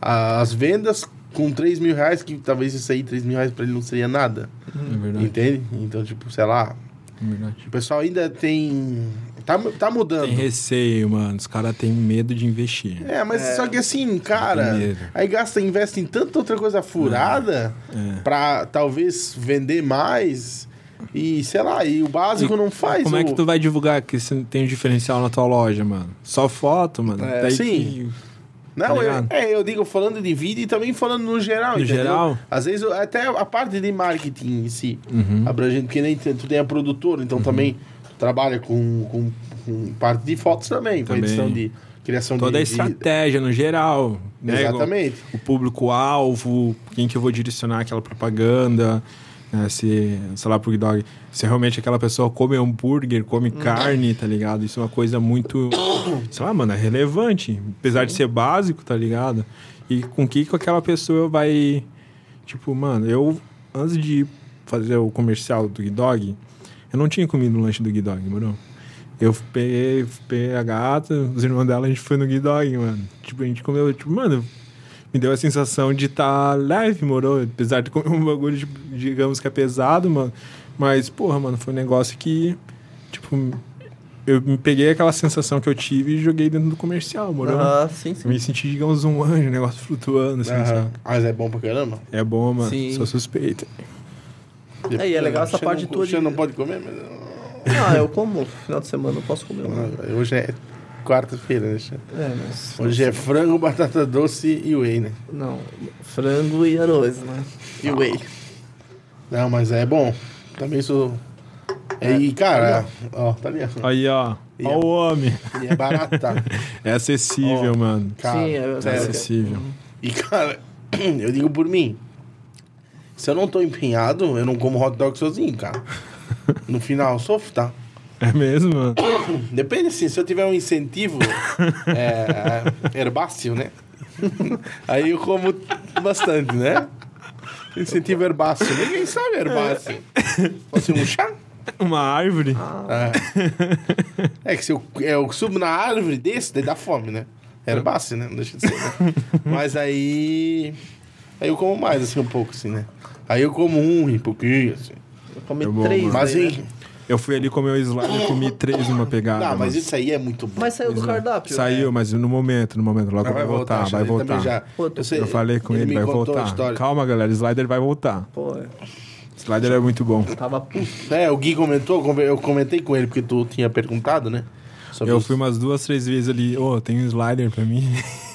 as vendas com 3 mil reais, que talvez isso aí, 3 mil reais pra ele não seria nada. É verdade. Entende? Então, tipo, sei lá, É verdade. o pessoal ainda tem. Tá, tá mudando. Tem receio, mano. Os caras têm medo de investir. É, mas só que assim, cara, aí gasta, investe em tanta outra coisa furada É. pra talvez vender mais. E sei lá, e o básico E não faz. Como é o- que tu vai divulgar que você tem um diferencial na tua loja, mano? Só foto, mano? É, Daí sim. que- Não, tá eu, é, eu digo falando de vídeo e também falando no geral. No entendeu? geral? Às vezes até a parte de marketing em si. Uhum. Abrangente, porque nem tu tem a produtora, então também tu trabalha com, com, com parte de fotos também, com Também. edição de criação Toda a de. de- estratégia no geral. Né? Exatamente. O público-alvo, quem que eu vou direcionar aquela propaganda. Né? Se, sei lá, pro dog. Se realmente aquela pessoa come hambúrguer, come carne, tá ligado? Isso é uma coisa muito, sei lá, mano, é relevante. Apesar de ser básico, tá ligado? E com que que aquela pessoa vai. Tipo, mano, eu, antes de fazer o comercial do Dog, eu não tinha comido o lanche do Dog, mano. Eu peguei, peguei a gata, os irmãos dela, a gente foi no Dog, mano. Tipo, a gente comeu, tipo, mano, me deu a sensação de estar tá leve, moro? Apesar de comer um bagulho, tipo, digamos que é pesado, mano. Mas, porra, mano, foi um negócio que, tipo, eu me peguei aquela sensação que eu tive e joguei dentro do comercial, moro? Aham, sim, sim. me senti, digamos, um anjo, um negócio flutuando, assim, sabe? Mas é bom pra caramba. É bom, mano. Sim. Sou suspeito. É, e é legal essa parte não, tua Você de- não pode comer, mas. Ah, eu como final de semana, eu posso comer. Não, Hoje é quarta-feira, né? É, mas. Hoje é frango, batata doce e whey, né? Não, frango e arroz, né? E whey. Não, mas é bom. Também sou. É, e, cara, ó, tá ali. ó. Aí, ó. E Ó é- o homem. E é barata. É acessível, Ó. mano. Cara, Sim, é- É acessível. E, cara, eu digo por mim. Se eu não tô empenhado, eu não como hot dog sozinho, cara. No final, eu sofro, tá? É mesmo? Depende, assim, se eu tiver um incentivo é, herbáceo, né? Aí eu como bastante, né? Incentivo herbáceo. Ninguém sabe herbáceo. Fosse um chá. Uma árvore? É. É que se eu, eu subo na árvore desse, daí dá fome, né? Herbáceo, né? Não deixa de ser, né? Mas aí. Aí eu como mais, assim, um pouco, assim, né? Aí eu como um e pouquinho, assim. Eu comi É bom, três. Mas, hein? né? Eu fui ali comer o slider e comi três numa pegada. Não, mas isso aí é muito bom. Mas saiu do cardápio. Saiu, né? mas no momento, no momento. Logo Mas vai voltar, acho vai ele voltar. também já- tu- sei- Eu falei com ele, me vai voltar. Calma, galera, slider vai voltar. Pô, é. Slider é muito bom. tava puto. É, o Gui comentou, eu comentei com ele, porque tu tinha perguntado, né? Sobre Eu fui umas duas, três vezes ali. Ô, tem um slider pra mim?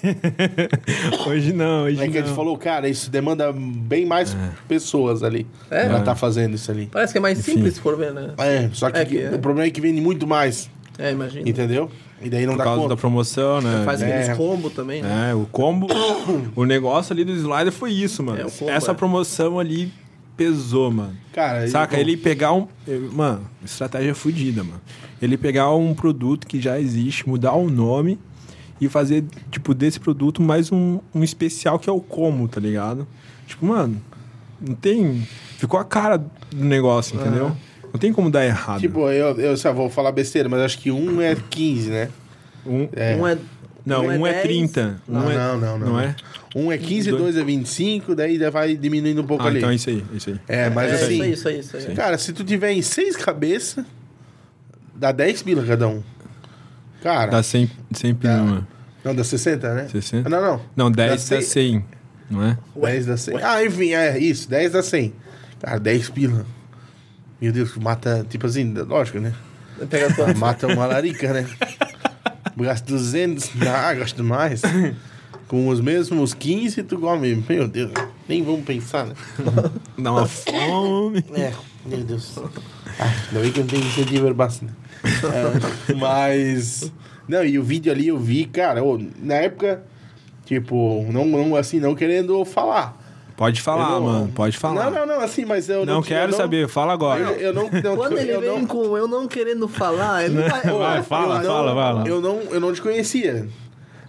hoje não, hoje É que a gente não. falou, cara, isso demanda bem mais pessoas ali. É? Pra É. tá fazendo isso ali. Parece que é mais Enfim. simples se for ver, né? É, só que, É que é. o problema é que vende muito mais, É, imagina. entendeu? E daí não Por dá causa conta. da promoção, né? Faz É. aqueles combo também, né? É, o combo. o negócio ali do slider foi isso, mano. É, o combo, Essa é. promoção ali pesou, mano. Cara, Saca? eu- Ele pegar um. Mano, estratégia fodida, mano. Ele pegar um produto que já existe, mudar o nome e fazer, tipo, desse produto mais um, um especial que é o como, tá ligado? Tipo, mano, não tem. Ficou a cara do negócio, entendeu? Não tem como dar errado. Tipo, eu, eu só vou falar besteira, mas acho que um é 15, né? um, É. Um é. não, um é, 10. 30. Um Não, é, não, não, não. Não é? Um é 15, Dois. dois é 25, daí vai diminuindo um pouco Ah, ali. então é isso aí, é isso aí. É, mas é, assim, Isso aí, isso aí, isso aí. cara, se tu tiver em seis cabeças, dá 10 pila cada um. Cara, Dá 100, 100 pila, Dá. mano. não, dá 60, né? 60? Não, não. Não, 10 Dá dá cem- 100, não é? 10 dá 100. Ah, enfim, é isso, 10 dá 100. Cara, 10 pila. Meu Deus, mata, tipo assim, lógico, né? Pega quanto? Mata uma larica, né? Gasta 200, ah, gasta mais. Com os mesmos 15, tu come. Meu Deus, nem vamos pensar, né? Dá uma fome. É, meu Deus. Ah, ainda bem que eu não tenho incentivo herbáceo, né? É, mas. Não, e o vídeo ali eu vi, cara, ô, na época, tipo, não, não assim, não querendo falar. Pode falar, não- mano, pode falar. Não, não, não, assim, mas eu Não, não. quero eu saber, fala agora. Eu, eu não. não Quando ele eu vem não, com eu não querendo falar, ele vai. Vai, fala, eu não- fala, fala. Eu não, eu não te conhecia.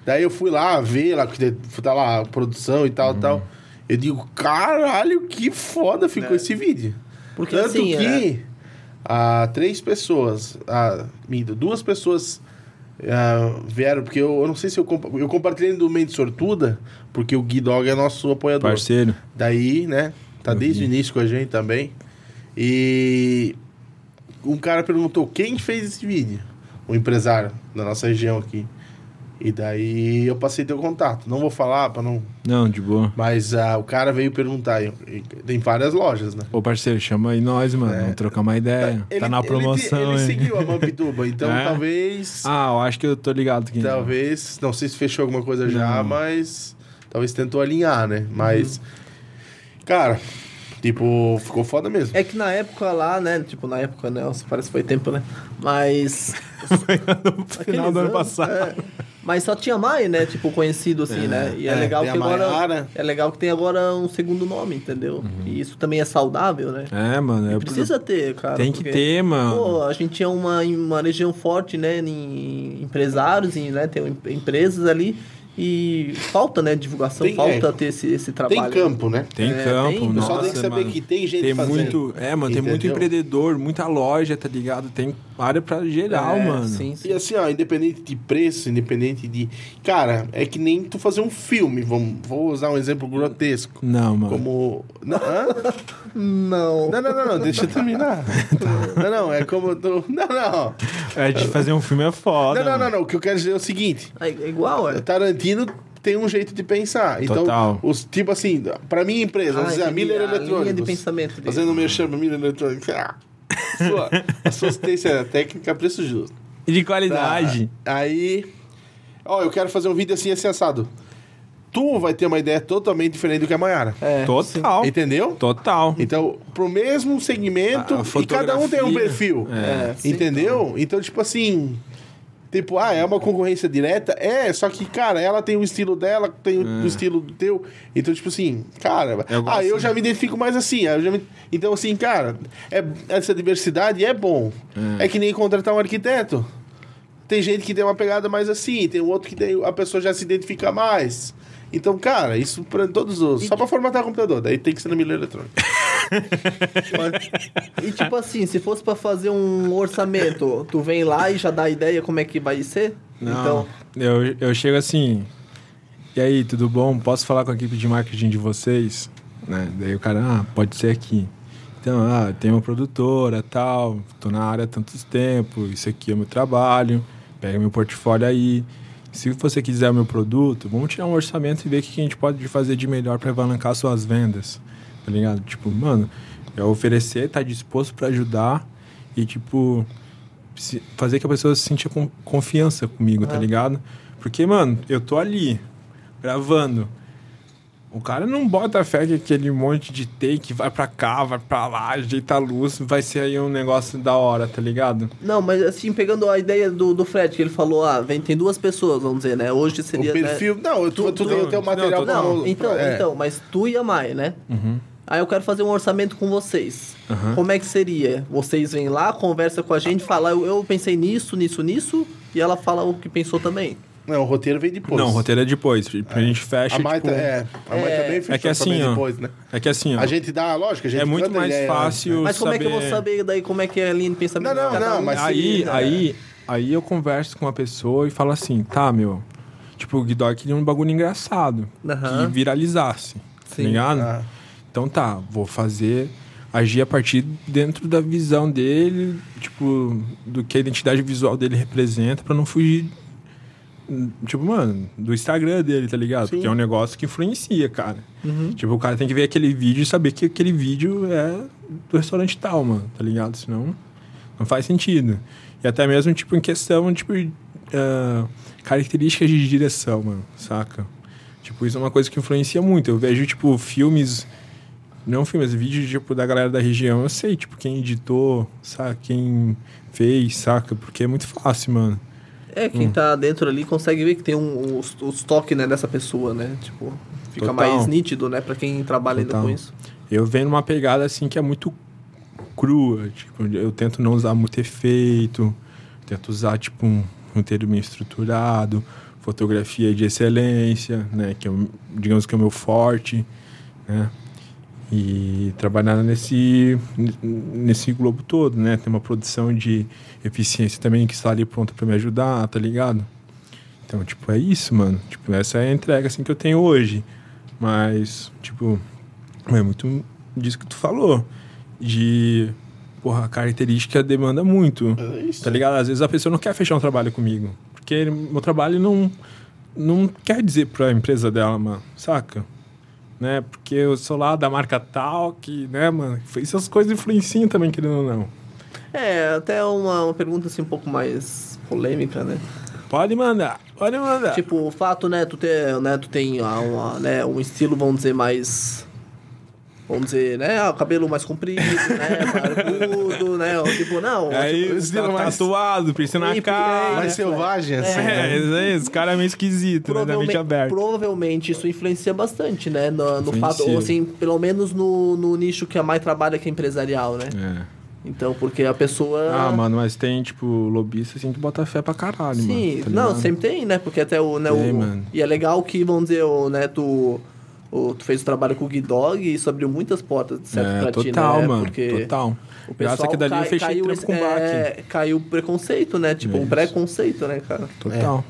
Daí eu fui lá ver, lá, que tá lá a produção e tal, Uhum. tal. Eu digo, caralho, que foda ficou É. esse vídeo. Porque Tanto assim, que é, ah, três pessoas, ah, duas pessoas ah, vieram, porque eu, eu não sei se eu, compa- eu compartilhei do Mente Sortuda, porque o Gui Dog é nosso apoiador. Parceiro. Daí, né? Tá Eu desde vi. o início com a gente também. E um cara perguntou quem fez esse vídeo? O empresário da nossa região aqui. E daí eu passei teu contato. Não vou falar para não. Não, de boa. Mas ah, o cara veio perguntar. E- e Tem várias lojas, né? Ô, parceiro, chama aí nós, mano. Vamos trocar uma ideia. Ele- tá na ele- promoção, Ele, hein? seguiu a Mampituba, então É? talvez. Ah, eu acho que eu tô ligado aqui. Talvez. Não sei se fechou alguma coisa já, Não. mas. Talvez tentou alinhar, né? Mas. Uhum. Cara, tipo, ficou foda mesmo. é que na época lá, né? Tipo, na época, né? nossa, Parece que foi tempo, né? Mas. no final do ano passado. é. Mas só tinha Mai, né? Tipo, conhecido assim, né? E é, É, legal que agora. Maiara. É legal que tem agora um segundo nome, entendeu? E isso também é saudável, né? É, mano. É Precisa ter, cara. Tem que porque, ter, mano. Pô, a gente é uma, uma região forte, né? Em empresários, em, né? Tem em- empresas ali. E falta, né? Divulgação, Tem- falta é. ter esse, esse Tem trabalho. campo, né? Tem É, campo, tem- O pessoal tem que saber mano. que tem gente Tem fazendo. muito, é, mano, tem muito Entendeu? empreendedor, muita loja, tá ligado? Tem área pra geral, É, mano. Sim, sim. E assim, ó, independente de preço, independente de. Cara, é que nem tu fazer um filme. Vamos, vou usar um exemplo grotesco. Não, mano. Como. Não? Não. não, não, não, não, deixa eu terminar. Não, não, é como tu. Não, não. É, de fazer um filme é foda. Não, não, não, não. O que eu quero dizer é o seguinte: É é igual, é. Tarantino tem um jeito de pensar. Então, Total. os tipo assim, pra minha empresa, Ah, dizer, a Miller a linha de pensamento dele. Fazendo merchan Miller Electronics. Ah, sua, a sua assistência técnica, preço justo. E de qualidade. Tá. Aí, ó, eu quero fazer um vídeo assim, assim, assado. Tu vai ter uma ideia totalmente diferente do que a Mayara. É, Total. Entendeu? Total. Então, pro mesmo segmento, A- a e cada um tem um perfil. É, sim. entendeu? Então, tipo assim. Tipo, ah, é uma concorrência direta? É, só que, cara, ela tem o estilo dela, tem o estilo do teu. Então, tipo assim, cara, Eu ah, eu né? já me identifico mais assim. aí eu já me- Então, assim, cara, é, essa diversidade é bom. É. que nem contratar um arquiteto. Tem gente que tem uma pegada mais assim, tem outro que tem, a pessoa já se identifica mais. Então, cara, isso pra todos os. Só pra formatar o computador, daí tem que ser na Miller Eletrônica. E tipo assim, se fosse pra fazer um orçamento, tu vem lá e já dá a ideia como é que vai ser? Não, Então, eu, eu chego assim. e aí, tudo bom? Posso falar com a equipe de marketing de vocês? Né? Daí o cara, ah, pode ser aqui. Então, ah, tem uma produtora, tal, tô na área há tantos tempos, isso aqui é meu trabalho, pega meu portfólio aí. Se você quiser o meu produto, vamos tirar um orçamento e ver o que a gente pode fazer de melhor para alavancar suas vendas. Tá ligado? Tipo, mano, é oferecer, tá disposto para ajudar e, tipo, fazer que a pessoa se sinta com confiança comigo, tá Ah. ligado? Porque, mano, eu tô ali, gravando. O cara não bota fé que aquele monte de take vai pra cá, vai pra lá, ajeita a luz, vai ser aí um negócio da hora, tá ligado? Não, mas assim, pegando a ideia do, do Fred, que ele falou, ah, vem, tem duas pessoas, vamos dizer, né? Hoje seria. o perfil. Não, tu, tu, Tu- tem o teu não, material Né? Não, como- então, é. então, mas tu e a Mai, né? Aí eu quero fazer um orçamento com vocês. Aham. Como é que seria? Vocês vêm lá, conversa com a gente, fala, eu, eu pensei nisso, nisso, nisso, e ela fala o que pensou também. Não, o roteiro vem depois. Não, o roteiro é depois. A gente fecha, A Mai, tipo... tá- é, a Mai É. também fechou É que assim, ó, depois, né? É que assim, ó, A gente dá, lógico, a gente é muito mais ideia, né? fácil Mas como é que eu vou saber- saber daí como é que é a linha de pensamento Não, não, não, um? mas aí, seria- aí, aí eu converso com uma pessoa e falo assim, tá, meu, tipo, o Guidó queria um bagulho engraçado, Aham. que viralizasse, tá Sim. ligado? Ah. Então tá, vou fazer, agir a partir dentro da visão dele, tipo, do que a identidade visual dele representa, pra não fugir, tipo, mano, do Instagram dele, tá ligado? Sim. Porque é um negócio que influencia, cara. Uhum. Tipo, o cara tem que ver aquele vídeo e saber que aquele vídeo é do restaurante tal, mano, tá ligado? Senão não faz sentido. E até mesmo, tipo, em questão, tipo, ah, características de direção, mano, saca? Tipo, isso é uma coisa que influencia muito. Eu vejo, tipo, filmes... Não filmes, vídeos, tipo, da galera da região. Eu sei, tipo, quem editou, saca? Quem fez, saca? Porque é muito fácil, mano. É, quem Hum. tá dentro ali consegue ver que tem um, os, os toques, né, dessa pessoa, né? Tipo, fica Total. mais nítido, né, pra quem trabalha ainda Total. com isso. Eu venho numa pegada assim que é muito crua. Tipo, eu tento não usar muito efeito, tento usar tipo um roteiro bem estruturado, fotografia de excelência, né? Que é, digamos que é o meu forte, né? E trabalhar nesse, nesse globo todo, né? Tem uma produção de eficiência também que está ali pronta para me ajudar, tá ligado? Então, tipo, é isso, mano. Tipo, essa é a entrega assim que eu tenho hoje. Mas, tipo, é muito disso que tu falou. De. Porra, a característica demanda muito. É isso. Tá ligado? Às vezes a pessoa não quer fechar um trabalho comigo. Porque meu trabalho não. Não quer dizer pra empresa dela, mano. Saca? Né? Porque eu sou lá da marca tal, que, né, mano? Essas coisas influenciam também, querendo ou não. É, até uma, uma pergunta assim um pouco mais polêmica, né? Pode mandar, pode mandar. Tipo, o fato, né, tu ter, né, tu tem ah, uma, né, um estilo, vamos dizer, mais vamos dizer, né, ah, o cabelo mais comprido, né, barbudo, né, tipo, não, Aí tipo, tá estilo mais- tatuado, piercing na cara. Mais É, selvagem, assim. É, isso aí, esse cara é meio esquisito, né? Da mente Provavelmente, aberta. provavelmente isso influencia bastante, né? No, no fato, ou assim, pelo menos no, no nicho que a mais trabalha, que é empresarial, né? É. Então, porque a pessoa. Ah, mano, mas tem, tipo, lobista assim que bota fé pra caralho, Sim, mano. tá não, sempre tem, né? Porque até o. Né, Tem, o mano. E é legal que, vamos dizer, o, né, tu. O, tu fez o trabalho com o Guidog e isso abriu muitas portas, certo, É, pra total, ti, né? mano. Porque Total. O pessoal que dali eu cai- fechei caiu, esse- com o baque. é, caiu o preconceito, né? Tipo, um Isso. preconceito, né, cara? Total.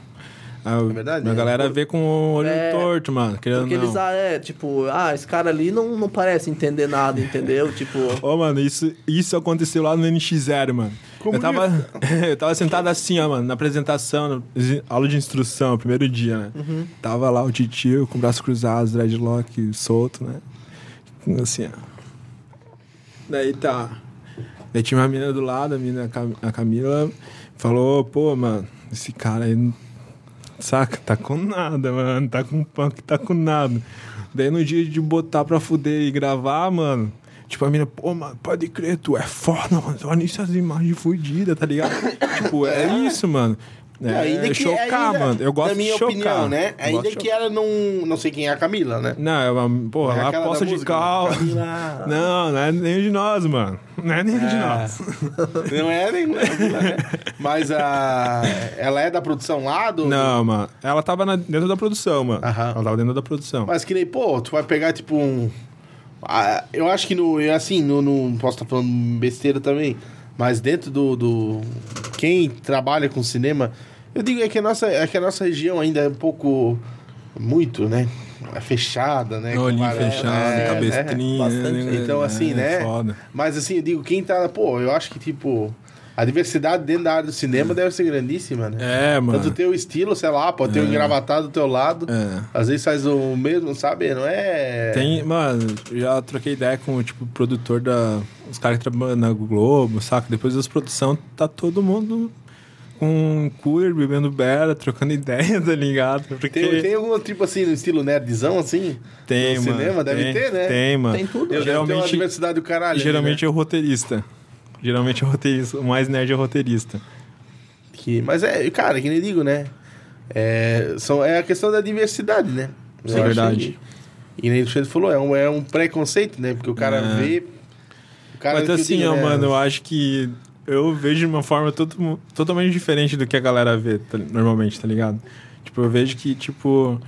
A, É verdade, A é. galera vê com o olho É, torto, mano. Querendo Porque não. eles, ah, é, tipo, ah, esse cara ali não, não parece entender nada, entendeu? Tipo. Ô, mano, isso, isso aconteceu lá no NX0, mano. Eu tava, eu tava sentado assim, ó, mano, na apresentação, na aula de instrução, primeiro dia, né? Uhum. Tava lá o titio com o braço cruzado, dreadlock solto, né? Assim, ó. Daí tá. Daí tinha uma menina do lado, a menina, a Cam- a Camila, falou, pô, mano, esse cara aí, saca, tá com nada, mano, tá com punk, tá com nada. Daí no dia de botar pra fuder e gravar, mano, tipo, a menina, pô, mano, pode crer, tu é foda, mano, olha essas imagens fodidas, tá ligado? tipo, é isso, mano. É, Ainda que- chocar, ainda, mano. Eu gosto Na minha de chocar. opinião, né? Eu Ainda de que ela não. Não sei quem é a Camila, né? não, é uma, porra, É da poça de música, cal. Camila. Não, não é nenhum de nós, mano. Não é nenhum de É. nós. Não é nem. né? Mas a. Ela é da produção lá do. Não, mano. Ela tava na- dentro da produção, mano. Aham. Ela tava dentro da produção. Mas que nem, pô, tu vai pegar tipo um. Ah, eu acho que no. Assim, no, no- Posso estar falando besteira também. Mas dentro do, do. Quem trabalha com cinema. Eu digo é que a nossa, é que a nossa região ainda é um pouco. muito, né? Fechada, né? Olhinho várias- fechado, é, cabestrinha. Bastante. né? Então, assim, É, né? Foda. Mas assim, eu digo, quem tá. Pô, eu acho que, tipo, a diversidade dentro da área do cinema deve ser grandíssima, né? É, mano. Tanto o teu estilo, sei lá, pode ter um engravatado do teu lado. É. Às vezes faz o mesmo, sabe? Não é. Tem, mano, já troquei ideia com tipo, o produtor da. Os caras que trabalham na Globo, saca? Depois das produções, tá todo mundo com um cooler, bebendo bera, trocando ideia, tá ligado? Porque Tem, tem algum tipo assim, no estilo nerdzão, assim? tem, no mano. cinema? Deve tem, ter, né? Tem, mano. Tem tudo. Eu, geralmente... Tem uma Geralmente, diversidade do caralho. ali, geralmente né? é o roteirista. Geralmente é o roteirista. O mais nerd é o roteirista. Que, mas é, cara, que nem digo, né? É, são, é a questão da diversidade, né? Eu é verdade. que- e nem o Xande falou, é um, é um preconceito, né? Porque o cara É. vê. O cara Mas assim, digo, ó, né? mano, eu acho que eu vejo de uma forma todo- totalmente diferente do que a galera vê tá- normalmente, tá ligado? Tipo, eu vejo que, tipo,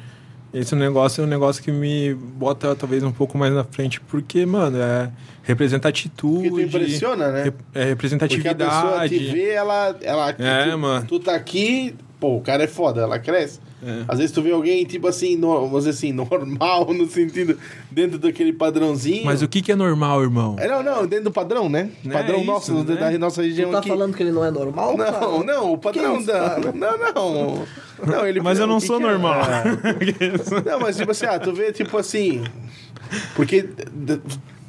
esse negócio é um negócio que me bota talvez um pouco mais na frente, porque, mano, é representa atitude. Porque tu impressiona, né? É Porque a representatividade. pessoa te vê, ela. ela É, tu, mano. Tu tá aqui, pô, o cara é foda, ela cresce. É. Às vezes tu vê alguém, tipo assim, no, vamos dizer assim, normal, no sentido, dentro daquele padrãozinho. Mas o que, que é normal, irmão? É, não, não, dentro do padrão, né? Né, Padrão é nosso, isso, da né? nossa região Tu tá aqui. falando que ele não é normal? cara? Não, não, o padrão isso, da. cara? Não, não. Não, ele Mas eu não sou que é? normal. Não, mas tipo assim, ah, tu vê, tipo assim. Porque,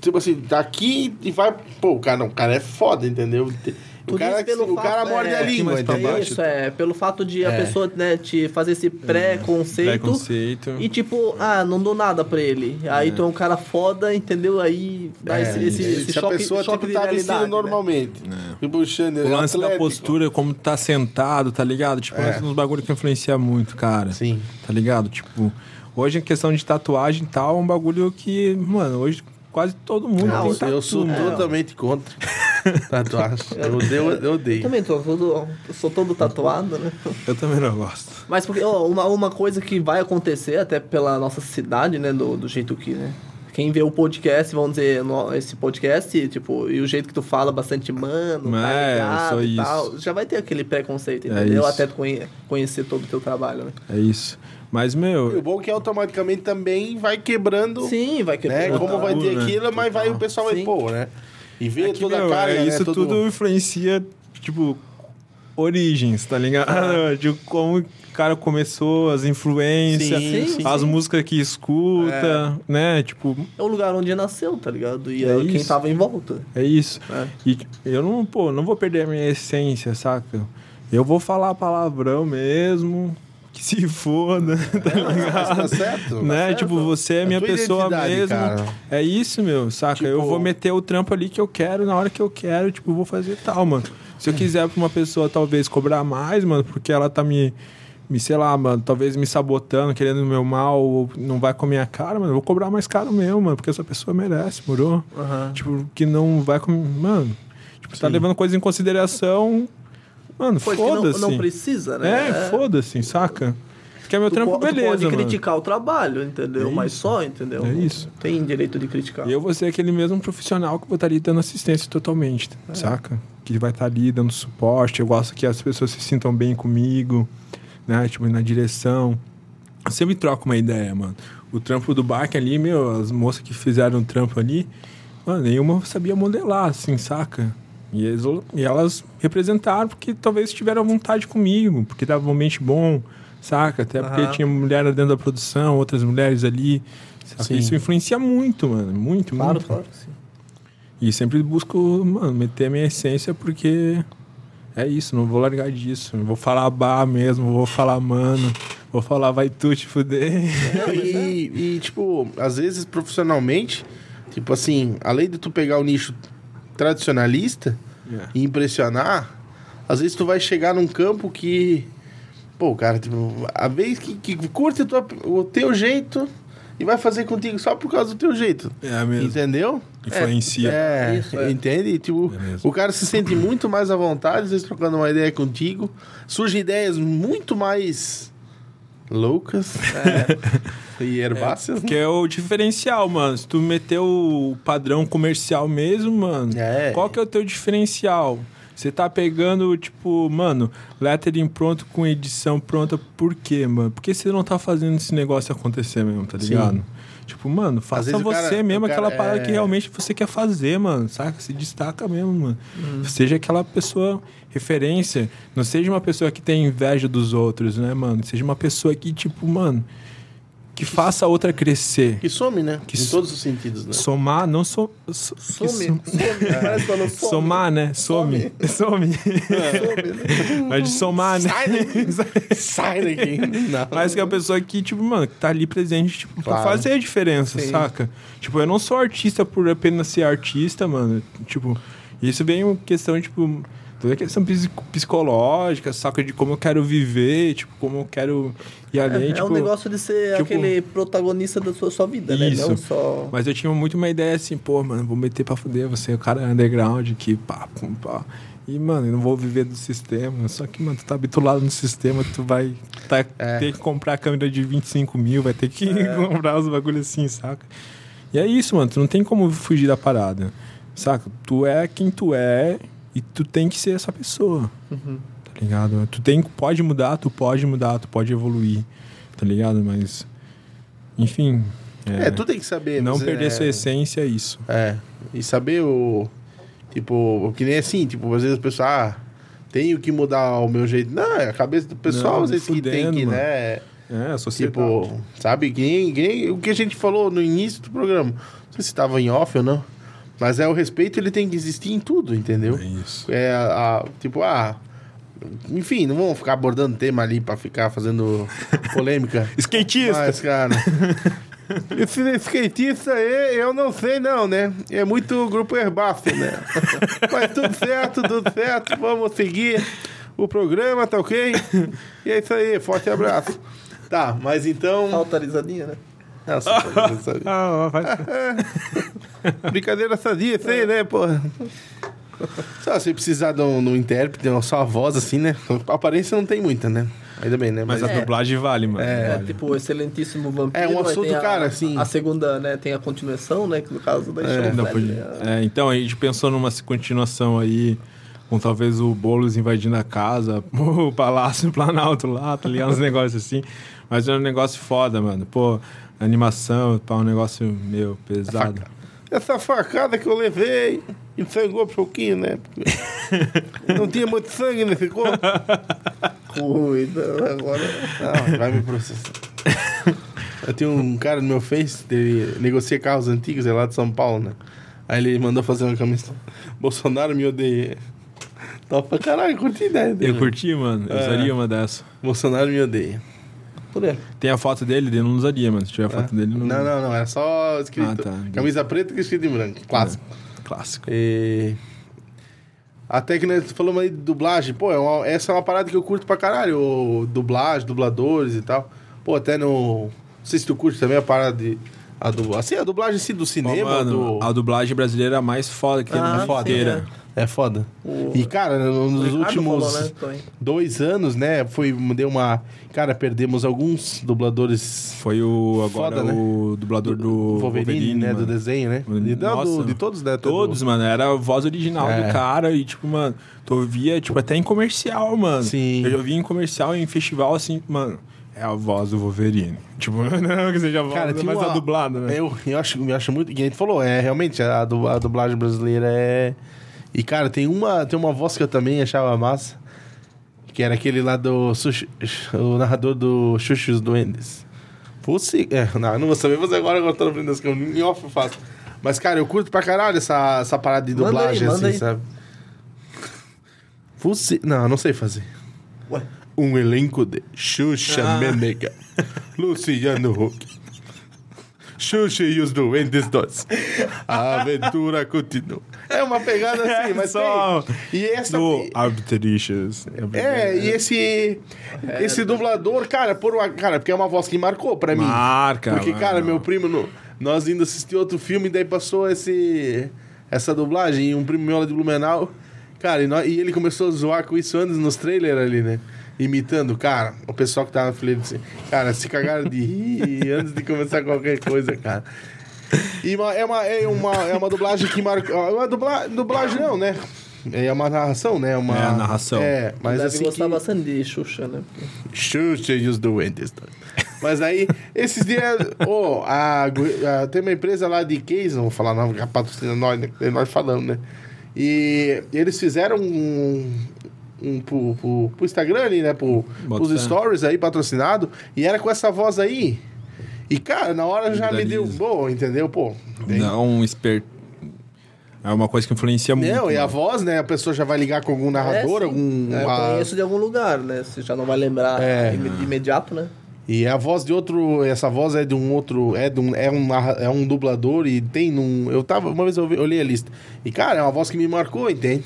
tipo assim, daqui e vai. Pô, o cara, o cara é foda, entendeu? O Tu cara, pelo o cara fato, morde é, a língua, entendeu? Isso, é, pelo fato de a É. pessoa né, te fazer esse pré-conceito. Preconceito. E tipo, ah, não dou nada pra ele. Aí tu é um cara foda, entendeu? Aí dá É, esse, esse, esse se choque, a pessoa choque tipo, de tá né? normalmente. E puxando, O lance da postura, como tá sentado, tá ligado? Tipo, É. é. uns bagulho que influencia muito, cara. Sim. Tá ligado? Tipo, hoje a questão de tatuagem e tal é um bagulho que, mano, hoje quase todo mundo Não, tem tatu, eu sou mano. totalmente contra tatuagem. Eu odeio, eu Eu odeio. também tô todo, sou todo tatuado, né? Eu também não gosto. Mas porque, ó, uma, uma coisa que vai acontecer até pela nossa cidade, né? Do, do jeito que, né? Quem vê o podcast, vamos dizer, no- esse podcast, tipo, e o jeito que tu fala bastante mano, tá É, ligado só isso. tal, já vai ter aquele preconceito, É entendeu? isso. Até tu conhe- conhecer todo o teu trabalho, né? É isso. Mas, E o meu, bom é que automaticamente também vai quebrando, Sim, vai né? quebrar. Como vai ter né? aquilo, mas vai o pessoal vai Sim. pô, né? E ver é que, toda meu, a carga, é, né? isso Todo- tudo influencia, tipo, origens, tá ligado? De como o cara começou, as influências, Sim, sim, as sim. músicas que escuta, né? Tipo, É o lugar onde nasceu, tá ligado? E É é quem isso. tava em volta. É isso. É. E eu não, pô, não vou perder a minha essência, saca? Eu vou falar palavrão mesmo, se foda, tá Mas ligado? tá certo? né? certo. Tipo, você é A minha pessoa mesmo. cara. É isso, meu, saca? eu Tipo- vou meter o trampo ali que eu quero, na hora que eu quero, tipo, eu vou fazer tal, mano. Se eu quiser pra uma pessoa talvez cobrar mais, mano, porque ela tá me, me sei lá, mano, talvez me sabotando, querendo o meu mal, ou não vai com a minha cara, mano, eu vou cobrar mais caro mesmo, mano, porque essa pessoa merece, morou? Aham. Tipo, que não vai com. Mano, tipo, tá Sim. levando coisa em consideração. Mano, que não, foda-se. não precisa, né? É, foda-se, saca? Porque é meu Tu, trampo, po- beleza, pode mano. criticar o trabalho, entendeu? É Mas só, entendeu? É isso. Tem direito de criticar. E eu vou ser aquele mesmo profissional que vou estar ali dando assistência totalmente, É. saca? Que vai estar ali dando suporte. Eu gosto que as pessoas se sintam bem comigo, né? Tipo, na direção. Eu sempre troco uma ideia, mano. O trampo do Bark ali, meu, as moças que fizeram o trampo ali, mano, nenhuma sabia modelar, assim, saca? E, eles- e elas representaram porque talvez tiveram vontade comigo, porque dava um ambiente bom, saca? Até porque tinha mulher dentro da produção, outras mulheres ali. Isso influencia muito, mano. Muito, Claro, muito. claro que sim. E sempre busco, mano, meter a minha essência porque é isso, não vou largar disso. Não vou falar bar mesmo, vou falar mano, vou falar vai tu te fuder. Não, e, e, tipo, às vezes profissionalmente, tipo assim, além de tu pegar o nicho tradicionalista Yeah. e impressionar, às vezes tu vai chegar num campo que, pô, cara, tipo, a vez que, que curte tua- o teu jeito e vai fazer contigo só por causa do teu jeito. É mesmo. Entendeu? Influencia. É, Isso, é. entende? Tipo, É o cara se sente muito mais à vontade, às vezes trocando uma ideia contigo. Surgem ideias muito mais loucas e herbáceas. Que é o diferencial, mano. Se tu meter o padrão comercial mesmo, mano, É. qual que é o teu diferencial? Você tá pegando, tipo, mano, lettering pronto com edição pronta, por quê, mano? Por que você não tá fazendo esse negócio acontecer mesmo, tá Sim. Tipo, mano, faça você cara- mesmo cara aquela parada é- que realmente você quer fazer, mano, saca? Se destaca mesmo, mano. Seja aquela pessoa referência. Não seja uma pessoa que tem inveja dos outros, né, mano? Seja uma pessoa que, tipo, mano, que faça a outra crescer. Que some, né? Que em so- todos os sentidos, né? Somar, não so, so- Some, som- some, some. Somar, né? Some. Some. Mas de somar, né? Sai daqui. Sai daqui. Não. Mas que é a pessoa que, tipo, mano, que tá ali presente, tipo, pra Claro. fazer a diferença, Sim. saca? Tipo, eu não sou artista por apenas ser artista, mano. Tipo, isso vem uma questão, tipo, toda a questão psico- psicológica, saca? De como eu quero viver, tipo, como eu quero ir além, É, tipo... um negócio de ser tipo- aquele protagonista da sua, sua vida, né? Isso. Não só. Mas eu tinha muito uma ideia assim, pô, mano, vou meter pra fuder, você é o cara underground que pá, pum, pá. E, mano, eu não vou viver do sistema. Só que, mano, tu tá habituado no sistema, tu vai tá, É. ter que comprar a câmera de 25 mil, vai ter que comprar os bagulhos assim, saca? E é isso, mano, tu não tem como fugir da parada, saca? Tu é quem tu é e tu tem que ser essa pessoa, tá ligado? Tu tem, pode mudar, tu pode mudar, tu pode evoluir, tá ligado? Mas, enfim... É, tu tem que saber. Não você- perder é, sua essência é isso. É. E saber o. Tipo, que nem assim, tipo, às vezes o pessoal, ah, tenho que mudar o meu jeito. Não, é a cabeça do pessoal, Não, às vezes que tem fudendo, que, mano. né? É, a sociedade. Tipo, sabe? Que nem, que nem o que a gente falou no início do programa. Não sei se estava em off ou não. Mas é o respeito, ele tem que existir em tudo, entendeu? É isso. É a, a- tipo, ah. Enfim, não vamos ficar abordando tema ali pra ficar fazendo polêmica. Skatista! Mas, cara. Esse skatista aí, eu não sei não, né? É muito grupo herbáceo, né? Mas tudo certo, tudo certo. Vamos seguir o programa, tá ok? E é isso aí, forte abraço. Tá, mas então. Falta a risadinha, né? Nossa? Ah, vai... Brincadeira sadia, isso aí, né, porra? Só se precisar de um, de um intérprete, uma só a voz assim, né? A aparência não tem muita, né? Ainda bem, né? Mas a É. dublagem vale, mano. É, É, vale. tipo, o excelentíssimo vampiro. É, um aí assunto, a- cara, assim. A segunda, né, tem a continuação, né? Que no caso da É, Não, né, pode- né, é, então, a gente pensou numa continuação aí, com talvez o Boulos invadindo a casa, o Palácio Planalto lá, tá ligado? Uns negócios assim. Mas é um negócio foda, mano. Pô, animação, pá, um negócio meio pesado. Essa facada que eu levei ensangou um pouquinho, né? Porque não tinha muito sangue nesse corpo. Cuida, agora. Não, vai me processar. Eu tenho um cara no meu Face, ele negocia carros antigos, é lá de São Paulo, né? Aí ele mandou fazer uma camisa. Bolsonaro me odeia. Top pra caralho, curti a ideia dele. Eu curti, mano. Eu É. usaria uma dessa. Bolsonaro me odeia. Por ele. Tem a foto dele, ele não usaria, mano. Se tiver a foto dele, não. Não, não, não, era só escrito. Ah, tá. Camisa preta e escrito em branco. Clássico. Clássico. E... Até que nós falamos aí de dublagem. Pô, é uma- essa é uma parada que eu curto pra caralho. o Dublagem, dubladores e tal. Pô, até no... Não sei se tu curte também a parada de... A du... Assim, a dublagem assim, do cinema, mano, do... a dublagem brasileira é a mais foda que tem Ah, sim, mundo inteiro. É foda. O- E, cara, nos Ricardo últimos falou, né, dois anos, né? Foi... Deu uma... Cara, perdemos alguns dubladores... Foi o agora Foda, né? o dublador do Wolverine, né? mano. Do desenho, né? De, Nossa. do- de todos, né? Todos, mano, era a voz original É. do cara e, tipo, mano, tu ouvia, tipo, até em comercial, mano. Sim. Eu já ouvi em comercial, em festival, assim, mano, é a voz do Wolverine. Tipo, não que seja a voz, Cara, mas tinha a uma... dublada, né? Eu, eu, acho, eu acho muito... E a gente falou, é, realmente, a, a dublagem brasileira é... E, cara, tem uma, tem uma voz que eu também achava massa, que era aquele lá do... O narrador do Xuxa e os Duendes. Fosse... É, não, eu não vou saber fazer agora, agora eu tô na frente das câmeras. Em off eu faço. Mas, cara, eu curto pra caralho essa, essa parada de Manda aí, dublagem, manda assim, aí. sabe? Fosse... Não, eu não sei fazer. Ué. Um elenco de Xuxa Ah. Menega, Luciano Huck, Xuxa e os Doentes Dois. A aventura continua. É uma pegada assim, mas Só tem. E essa... Do Arbitricious. É, e esse esse dublador, cara, por uma, cara, porque é uma voz que marcou pra mim. Marca, Porque, mano. cara, meu primo, no- nós indo assistir outro filme, daí passou esse essa dublagem, e um primo meu lá de Blumenau, cara, e, nós- e ele começou a zoar com isso antes nos trailers ali, né? Imitando, cara, o pessoal que tava na fila disse, cara, se cagaram de rir antes de começar qualquer coisa, cara. E uma- é, uma, é, uma, é uma dublagem que marcou. É uma dubla, dublagem não, né? É uma narração, né? Uma, É a narração. É, mas Deve assim. gostar que... bastante de Xuxa, né? Xuxa e os doentes. Mas aí, esses dias, ô, a, a- tem uma empresa lá de case, não vou falar não, que patrocina nós, né? Nós falando, né? E eles fizeram um, um pro, pro, pro Instagram ali, né? Pro, Bota pros fé. stories aí, patrocinado, e era com essa voz aí. E, cara, na hora já me deu boa, entendeu? Pô, bem- Dá um expert... É uma coisa que influencia muito. Não, e a mano. voz, né? A pessoa já vai ligar com algum narrador, É, algum. É, eu conheço de algum lugar, né? Você já não vai lembrar É. de imediato, né? E é a voz de outro. Essa voz é de um outro. É, de um, é, um, é um dublador e tem num. Eu tava. Uma vez eu olhei a lista. E, cara, é uma voz que me marcou, entende?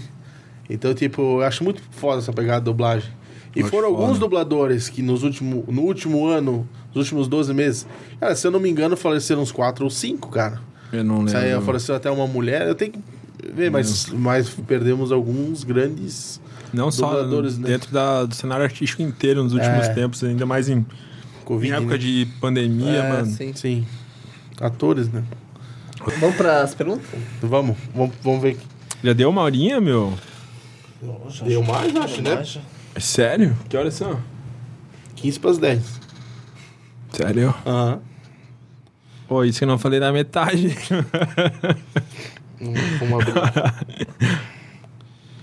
Então, tipo, eu acho muito foda essa pegada de dublagem. E Acho foram alguns foda. dubladores que nos último, no último ano, nos últimos 12 meses, cara, se eu não me engano, faleceram uns 4 ou 5, cara. Eu não lembro. faleceu até uma mulher. Eu tenho que ver, mas, mas perdemos alguns grandes. Não só né? dentro da- do cenário artístico inteiro nos últimos É. tempos, ainda mais em, Covid. em época né? de pandemia, É, mano. sim. Sim. Atores, né? Vamos para as perguntas? Vamos, vamos, vamos ver. Já deu uma horinha, meu? Deu mais, acho, né? É sério? Que horas são? 15 para as 10. Sério? Aham. Pô, isso que eu não falei na metade. Vamos abrir.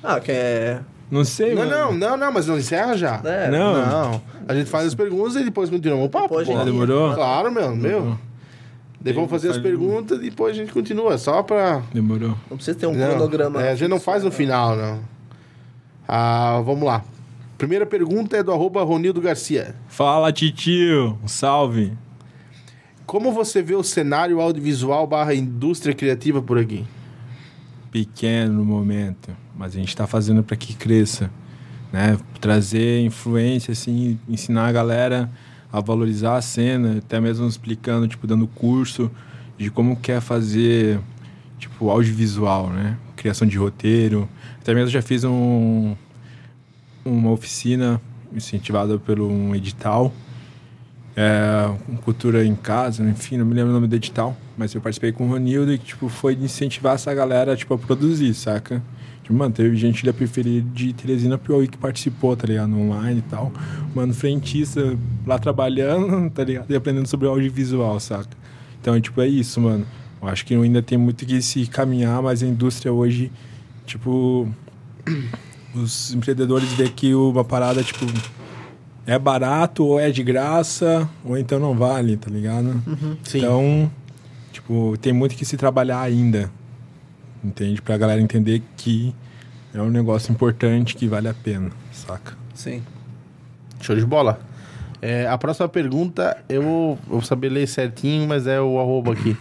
Ah, que é. não sei, Não, mano. não, não, não, mas não encerra já. É, Não. Não. A gente faz as perguntas e depois continuamos o papo. Depois pô. Demorou? Claro, meu, meu. Uhum. Daí vamos fazer as perguntas e depois a gente continua. Só pra. Demorou. Não precisa ter um Não, cronograma. é, a gente não faz no final, não. Ah, vamos lá. Primeira pergunta é do arroba Ronildo Garcia. Fala, titio. Um salve. Como você vê o cenário audiovisual barra indústria criativa por aqui? Pequeno no momento, mas a gente tá fazendo para que cresça, né? Trazer influência, assim, ensinar a galera a valorizar a cena, até mesmo explicando, tipo, dando curso de como quer fazer, tipo, audiovisual, né? Criação de roteiro. Até mesmo já fiz um, uma oficina incentivada pelo um edital é, cultura em casa, enfim, não me lembro o nome do edital, mas eu participei com o Ronildo e, tipo, foi de incentivar essa galera, tipo, a produzir, saca? Tipo, mano, teve gente da periferia de Teresina Piauí que participou, tá ligado? Online e tal. Mano, frentista lá trabalhando, tá ligado? E aprendendo sobre audiovisual, saca? Então, tipo, é isso, mano. Eu acho que ainda tem muito que se caminhar, mas a indústria hoje, tipo... Os empreendedores vê que uma parada, tipo, é barato ou é de graça, ou então não vale, tá ligado? Sim. Então, tipo, tem muito que se trabalhar ainda. Entende? Pra galera entender que é um negócio importante que vale a pena, saca? Sim. Show de bola. É, a próxima pergunta eu vou, vou saber ler certinho, mas é o arroba aqui.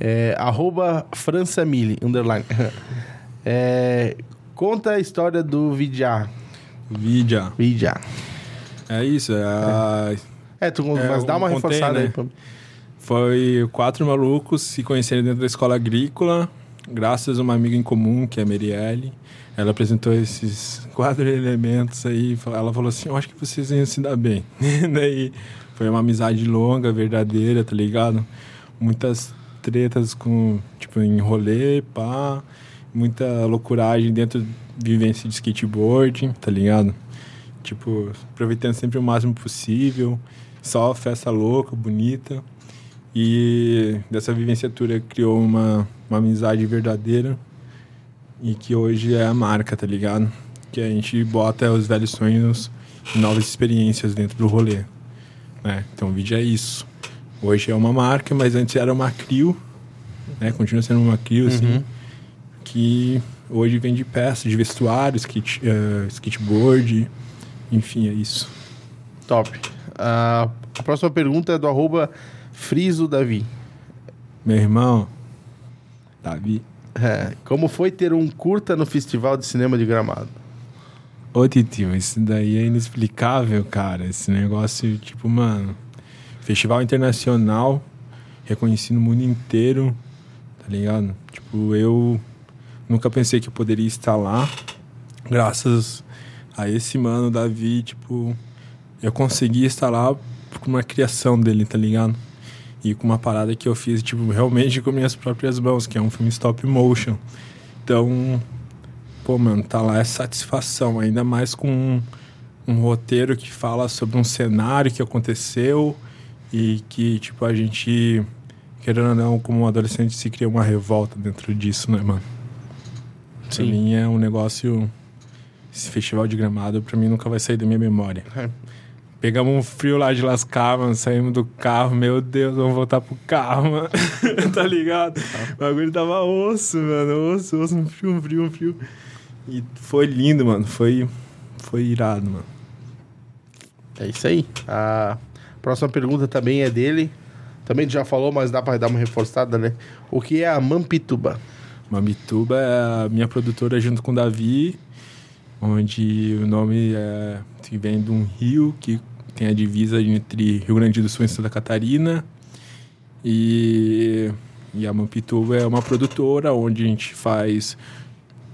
É, arroba Françamille, underline. É, conta a história do Vidya. Vidya. Vidya. É isso, é a- É, tu, É, mas dá uma contei, reforçada né? aí. pra- Foi quatro malucos se conheceram dentro da escola agrícola, graças a uma amiga em comum, que é a Merielle. Ela apresentou esses quatro elementos aí. Ela falou assim: Eu acho que vocês iam se dar bem. Daí foi uma amizade longa, verdadeira, tá ligado? Muitas tretas com, tipo, em rolê, pá. Muita loucuragem dentro de vivência de skateboard, tá ligado? Tipo, aproveitando sempre o máximo possível. Só festa louca, bonita. E dessa vivenciatura criou uma, uma amizade verdadeira e que hoje é a marca, tá ligado? Que a gente bota os velhos sonhos e novas experiências dentro do rolê. Né? Então o vídeo é isso. Hoje é uma marca, mas antes era uma crio, né? Continua sendo uma crio, assim, que hoje vende peças de vestuário, skate, eh, skateboard, enfim, é isso. Top. Ah, a próxima pergunta é do arroba Friso Davi. Meu irmão, Davi. É, como foi ter um curta no Festival de Cinema de Gramado? Ô, Titio, isso daí é inexplicável, cara. Esse negócio, tipo, mano. Festival internacional, reconhecido no mundo inteiro, tá ligado? Tipo, eu nunca pensei que eu poderia estar lá. Graças a esse mano, Davi, tipo, eu consegui estar lá com uma criação dele, tá ligado? E com uma parada que eu fiz, tipo, realmente com minhas próprias mãos, que é um filme stop motion. Então, pô, mano, tá lá é satisfação. Ainda mais com um, um roteiro que fala sobre um cenário que aconteceu e que, tipo, a gente, querendo ou não, como um adolescente, se cria uma revolta dentro disso, né, mano? Pra Sim. mim é um negócio. Esse festival de gramado, pra mim, nunca vai sair da minha memória. É. Pegamos um frio lá de lascar, mano. Saímos do carro, meu Deus, vamos voltar pro carro, mano. tá ligado? O bagulho tava osso, mano. Osso, osso, um frio, um frio, um frio. E foi lindo, mano. Foi, foi irado, mano. É isso aí. A próxima pergunta também é dele. Também já falou, mas dá pra dar uma reforçada, né? O que é a Mampituba? Mamituba é a minha produtora junto com o Davi, onde o nome é, vem de um rio que tem a divisa entre Rio Grande do Sul e Santa Catarina. E, e a Mampituba é uma produtora onde a gente faz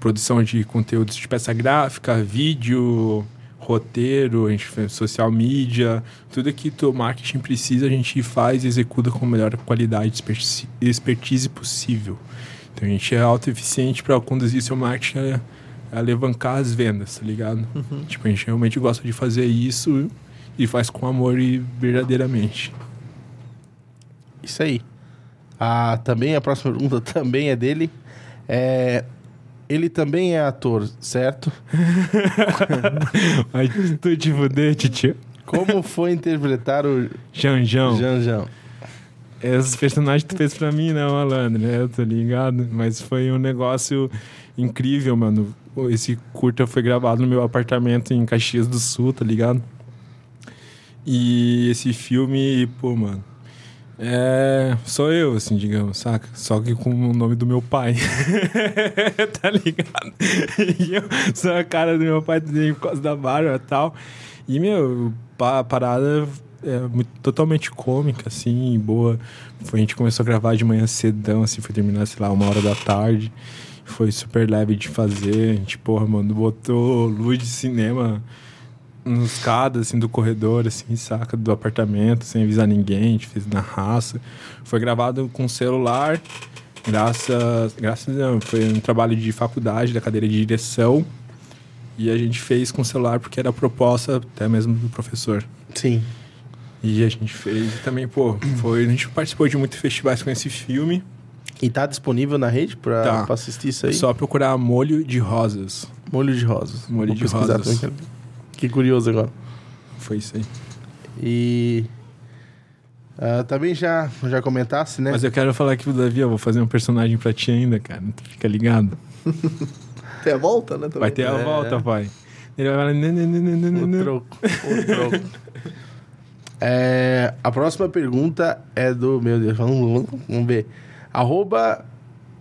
produção de conteúdos de peça gráfica, vídeo, roteiro, a gente faz social media, tudo que o marketing precisa a gente faz e executa com a melhor qualidade e expertise possível. Então a gente é autoeficiente para conduzir seu marketing a, a alavancar as vendas, tá ligado? Tipo, a gente realmente gosta de fazer isso e faz com amor e verdadeiramente. Isso aí. A, também a próxima pergunta também é dele. É, ele também é ator, certo? Ai, tu te fuder, tio. Como foi interpretar o Janjão. Janjão? Esses personagens tu fez pra mim, né? Eu tô ligado. Mas foi um negócio incrível, mano. Esse curta foi gravado no meu apartamento em Caxias do Sul, tá ligado? E esse filme, pô, mano. É. Sou eu, assim, digamos, saca? Só que com o nome do meu pai. tá ligado? E eu sou a cara do meu pai por causa da barba e tal. E, meu, a parada é totalmente cômica, assim, boa. Foi, a gente começou a gravar de manhã cedão, assim, foi terminar, sei lá, uma hora da tarde. Foi super leve de fazer. A gente, porra, mano, botou luz de cinema nos escadas, assim, do corredor, assim, saca? Do apartamento, sem avisar ninguém. A gente fez na raça. Foi gravado com celular. Graças... Graças a... Foi um trabalho de faculdade, da cadeira de direção. E a gente fez com celular porque era a proposta até mesmo do professor. Sim. E a gente fez e também, pô, foi, a gente participou de muitos festivais com esse filme. E tá disponível na rede pra, Tá. pra assistir isso aí? Só procurar molho de rosas. Molho de rosas. Molho Vou de rosas. também, Que curioso agora. Foi isso aí. E... ah, também já, já comentasse, né? Mas eu quero falar aqui pro Davi, eu vou fazer um personagem pra ti ainda, cara. Tu fica ligado. Tem a volta, né? também. Vai ter a É. volta, pai. Ele vai falar. "Nã, nã, nã, nã, nã, O nã". troco. O troco. É, a próxima pergunta é do. Meu Deus, vamos, vamos ver. Arroba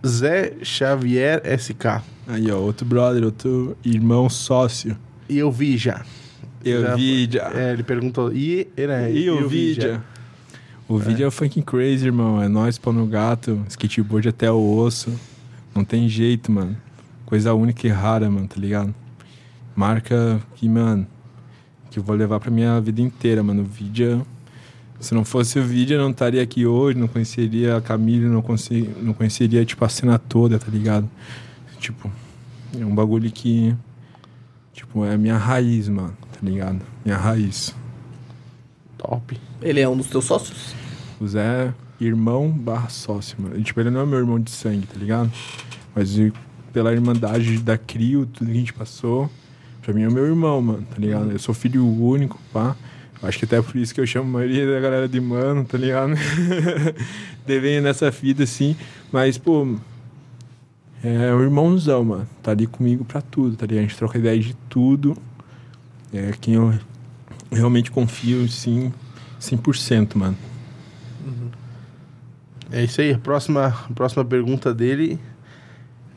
Zé Xavier SK. Aí, ó, outro brother, outro irmão sócio. E eu vi já. Eu Já vi já. É, ele perguntou. E, né, E o vi já. O vídeo é. fucking crazy, irmão. É nós, pau no gato, skateboard até o osso. Não tem jeito, mano. Coisa única e rara, mano, tá ligado? Marca que, mano, que eu vou levar pra minha vida inteira, mano. O vídeo. Se não fosse o vídeo, eu não estaria aqui hoje, não conheceria a Camila, não, conheci- não conheceria, tipo, a cena toda, tá ligado? Tipo, é um bagulho que. Tipo, é a minha raiz, mano, tá ligado? Minha raiz. Top. Ele é um dos teus sócios? O Zé irmão barra sócio, mano. Tipo, ele não é meu irmão de sangue, tá ligado? Mas pela irmandade da CRIO, tudo que a gente passou, pra mim é meu irmão, mano, tá ligado? Eu sou filho único, pá. Acho que até por isso que eu chamo a maioria da galera de mano, tá ligado? Devendo nessa fita, assim. Mas, pô, é um irmãozão, mano. Tá ali comigo pra tudo, tá ligado? A gente troca ideia de tudo. É quem eu realmente confio, sim, 100%, mano. É isso aí. Próxima, próxima pergunta dele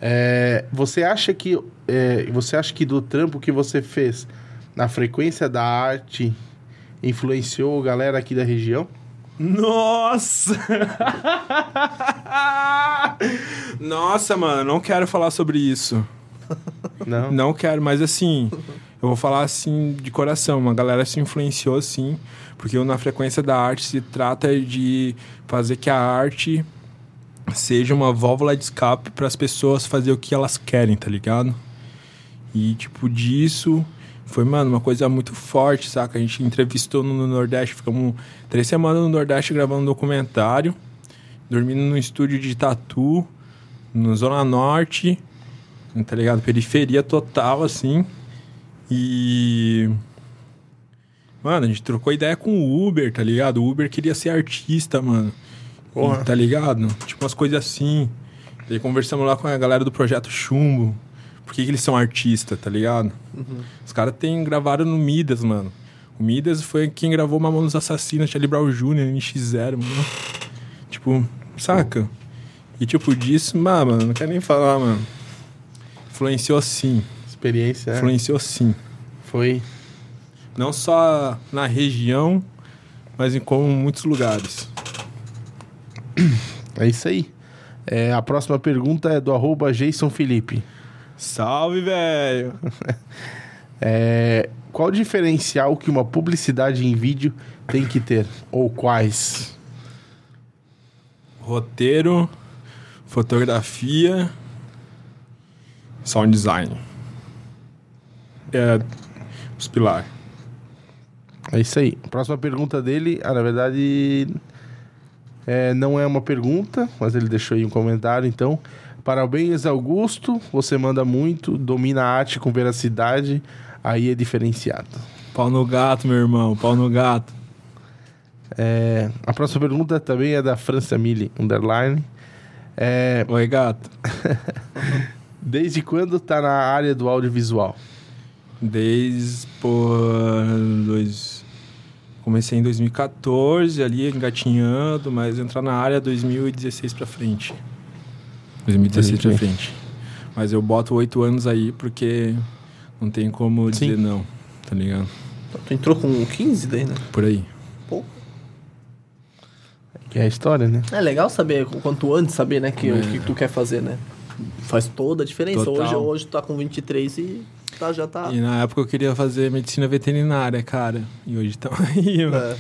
é: você acha que é, você acha que do trampo que você fez na frequência da arte influenciou a galera aqui da região? Nossa! Nossa, mano, não quero falar sobre isso. Não. Não quero, mas assim, eu vou falar assim de coração. Uma galera se influenciou sim, porque na frequência da arte se trata de fazer que a arte seja uma válvula de escape para as pessoas fazer o que elas querem, tá ligado? E, tipo, disso foi, mano, uma coisa muito forte, saca? A gente entrevistou no Nordeste, ficamos três semanas no Nordeste gravando um documentário, dormindo no estúdio de Tatu, no Zona Norte, tá ligado? Periferia total, assim. E. Mano, a gente trocou ideia com o Uber, tá ligado? O Uber queria ser artista, mano. Porra. E, tá ligado? Tipo umas coisas assim. Daí conversamos lá com a galera do projeto Chumbo. Por que, que eles são artistas, tá ligado? Os caras tem, gravaram no Midas, mano. O Midas foi quem gravou Mamonos Assassinos, Charlie Brown Jr., NX0, mano. Tipo, saca? E tipo, disso, mas, mano, não quero nem falar, mano. Influenciou sim. Experiência, é. Influenciou sim. Foi. Não só na região, mas em como muitos lugares. É isso aí. É, a próxima pergunta é do arroba Jason Felipe. Salve, velho! É, qual o diferencial que uma publicidade em vídeo tem que ter? Ou quais? Roteiro, fotografia, sound design. É os pilares. É isso aí. A próxima pergunta dele, ah, na verdade, é, não é uma pergunta, mas ele deixou aí um comentário, então. Parabéns, Augusto. Você manda muito, domina a arte com veracidade, aí é diferenciado. Pau no gato, meu irmão, pau no gato. É, a próxima pergunta também é da França Mille, underline. É, Oi, gato. desde quando tá na área do audiovisual? Desde, pô, dois... Comecei em 2014, ali engatinhando, mas entrar na área 2016 pra frente. 2016 pra Entendi. frente. Mas eu boto oito anos aí porque não tem como Sim. dizer não, tá ligado? Tu entrou com 15 daí, né? Por aí. Pô. Que é a história, né? É legal saber, o quanto antes saber, né, que, É. o que tu quer fazer, né? Faz toda a diferença. Total. Hoje, hoje tu tá com 23 e tá, já tá... E na época eu queria fazer medicina veterinária, cara. E hoje estamos aí, mano. É.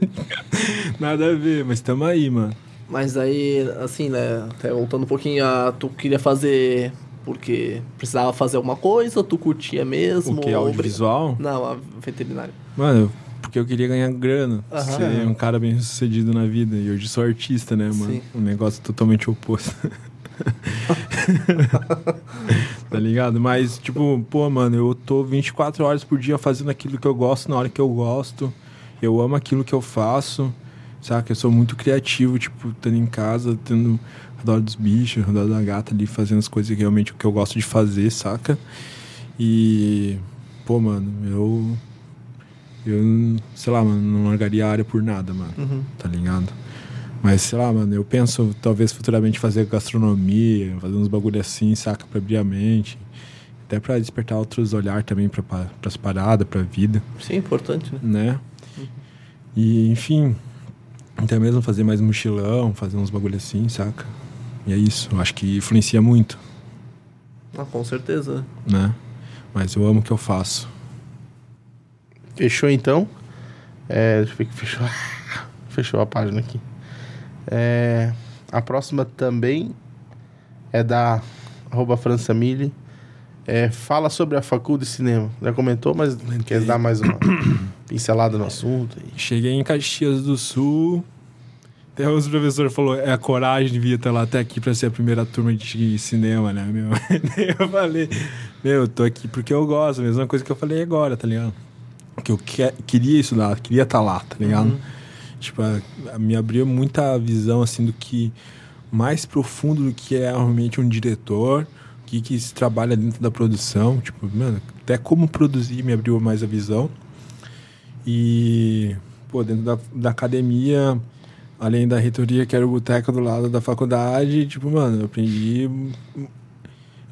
Nada a ver, mas estamos aí, mano. Mas aí, assim, né, até voltando um pouquinho, a, tu queria fazer porque precisava fazer alguma coisa, ou tu curtia mesmo? O que? ou- Audiovisual? Não, a veterinária. Mano, porque eu queria ganhar grana. Aham. Ser um cara bem sucedido na vida. E hoje sou artista, né, mano? Sim. Um negócio totalmente oposto. tá ligado? Mas, tipo, pô, mano, eu tô 24 horas por dia fazendo aquilo que eu gosto na hora que eu gosto. Eu amo aquilo que eu faço. Saca? Eu sou muito criativo, tipo, estando em casa, tendo redor dos bichos, redor da gata ali, fazendo as coisas que realmente o que eu gosto de fazer, saca? E, pô, mano, eu. Eu, sei lá, mano, não largaria a área por nada, mano. Uhum. Tá ligado? Mas, sei lá, mano, eu penso talvez futuramente fazer gastronomia, fazer uns bagulho assim, saca? Pra abrir a mente. Até pra despertar outros olhar também pra, pras paradas, pra vida, Sim, importante, né? né? E, enfim, até mesmo fazer mais mochilão, fazer uns bagulho assim, saca? E é isso, eu acho que influencia muito, Ah, com certeza. né? Mas eu amo o que eu faço. Fechou então? É, deixa eu ver que fechou. Fechou a página aqui. É, a próxima também é da arroba França Mille. É, fala sobre a faculdade de cinema. Já comentou, mas quer dar mais uma pincelada no assunto? Cheguei em Caxias do Sul. Até os professores falou, é a coragem devia estar lá até aqui pra ser a primeira turma de cinema, né, meu? Eu falei, meu, eu tô aqui porque eu gosto, a mesma coisa que eu falei agora, tá ligado? Que eu que, queria estudar, queria estar lá, tá ligado? Tipo, a- a- me abriu muita visão, assim, do que mais profundo do que é realmente um diretor, o que, que se trabalha dentro da produção, tipo, mano, até como produzir me abriu mais a visão. E, pô, dentro da, da academia, além da reitoria, que era o boteco do lado da faculdade, tipo, mano, eu aprendi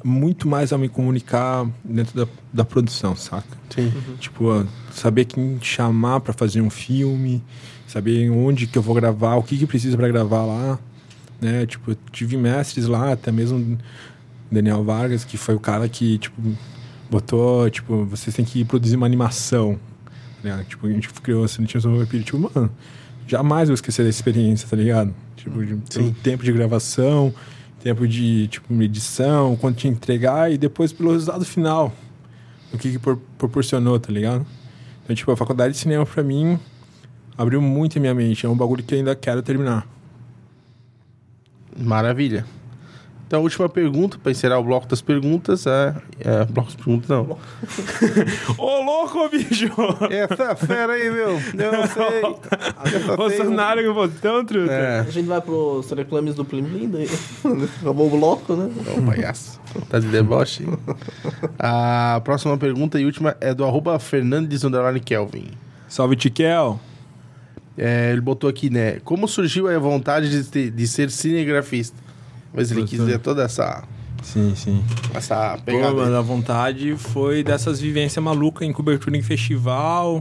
muito mais a me comunicar dentro da, da produção, saca? Sim. Tipo, ó, saber quem chamar pra fazer um filme, saber onde que eu vou gravar, o que que precisa pra gravar lá, né? Tipo, eu tive mestres lá, até mesmo Daniel Vargas, que foi o cara que, tipo, botou, tipo, vocês têm que produzir uma animação, né? Tipo, a gente criou assim, tinha um tipo, mano, jamais vou esquecer dessa experiência, tá ligado? Tipo, de, tempo de gravação, tempo de tipo medição, quanto tinha que entregar e depois pelo resultado final, o que, que por- proporcionou, tá ligado? Então, tipo, a faculdade de cinema pra mim abriu muito a minha mente. É um bagulho que eu ainda quero terminar. Maravilha. Então, a última pergunta, para encerrar o bloco das perguntas, é. é bloco das perguntas, não. Ô, louco, bicho! Essa fera aí, meu. Eu não sei. Cenário que botão, truta. É. A gente vai pros reclames do Plim Plim, daí acabou o bloco, né? Ô, palhaço. Tá de deboche? A próxima pergunta e última é do arroba Fernandes Kelvin. Salve, Tiquel! É, ele botou aqui, né? Como surgiu a vontade de, ter- de ser cinegrafista? Mas ele quis dizer toda essa, Sim, sim. essa Pô, pegada. aí. a vontade foi dessas vivências malucas em cobertura em festival,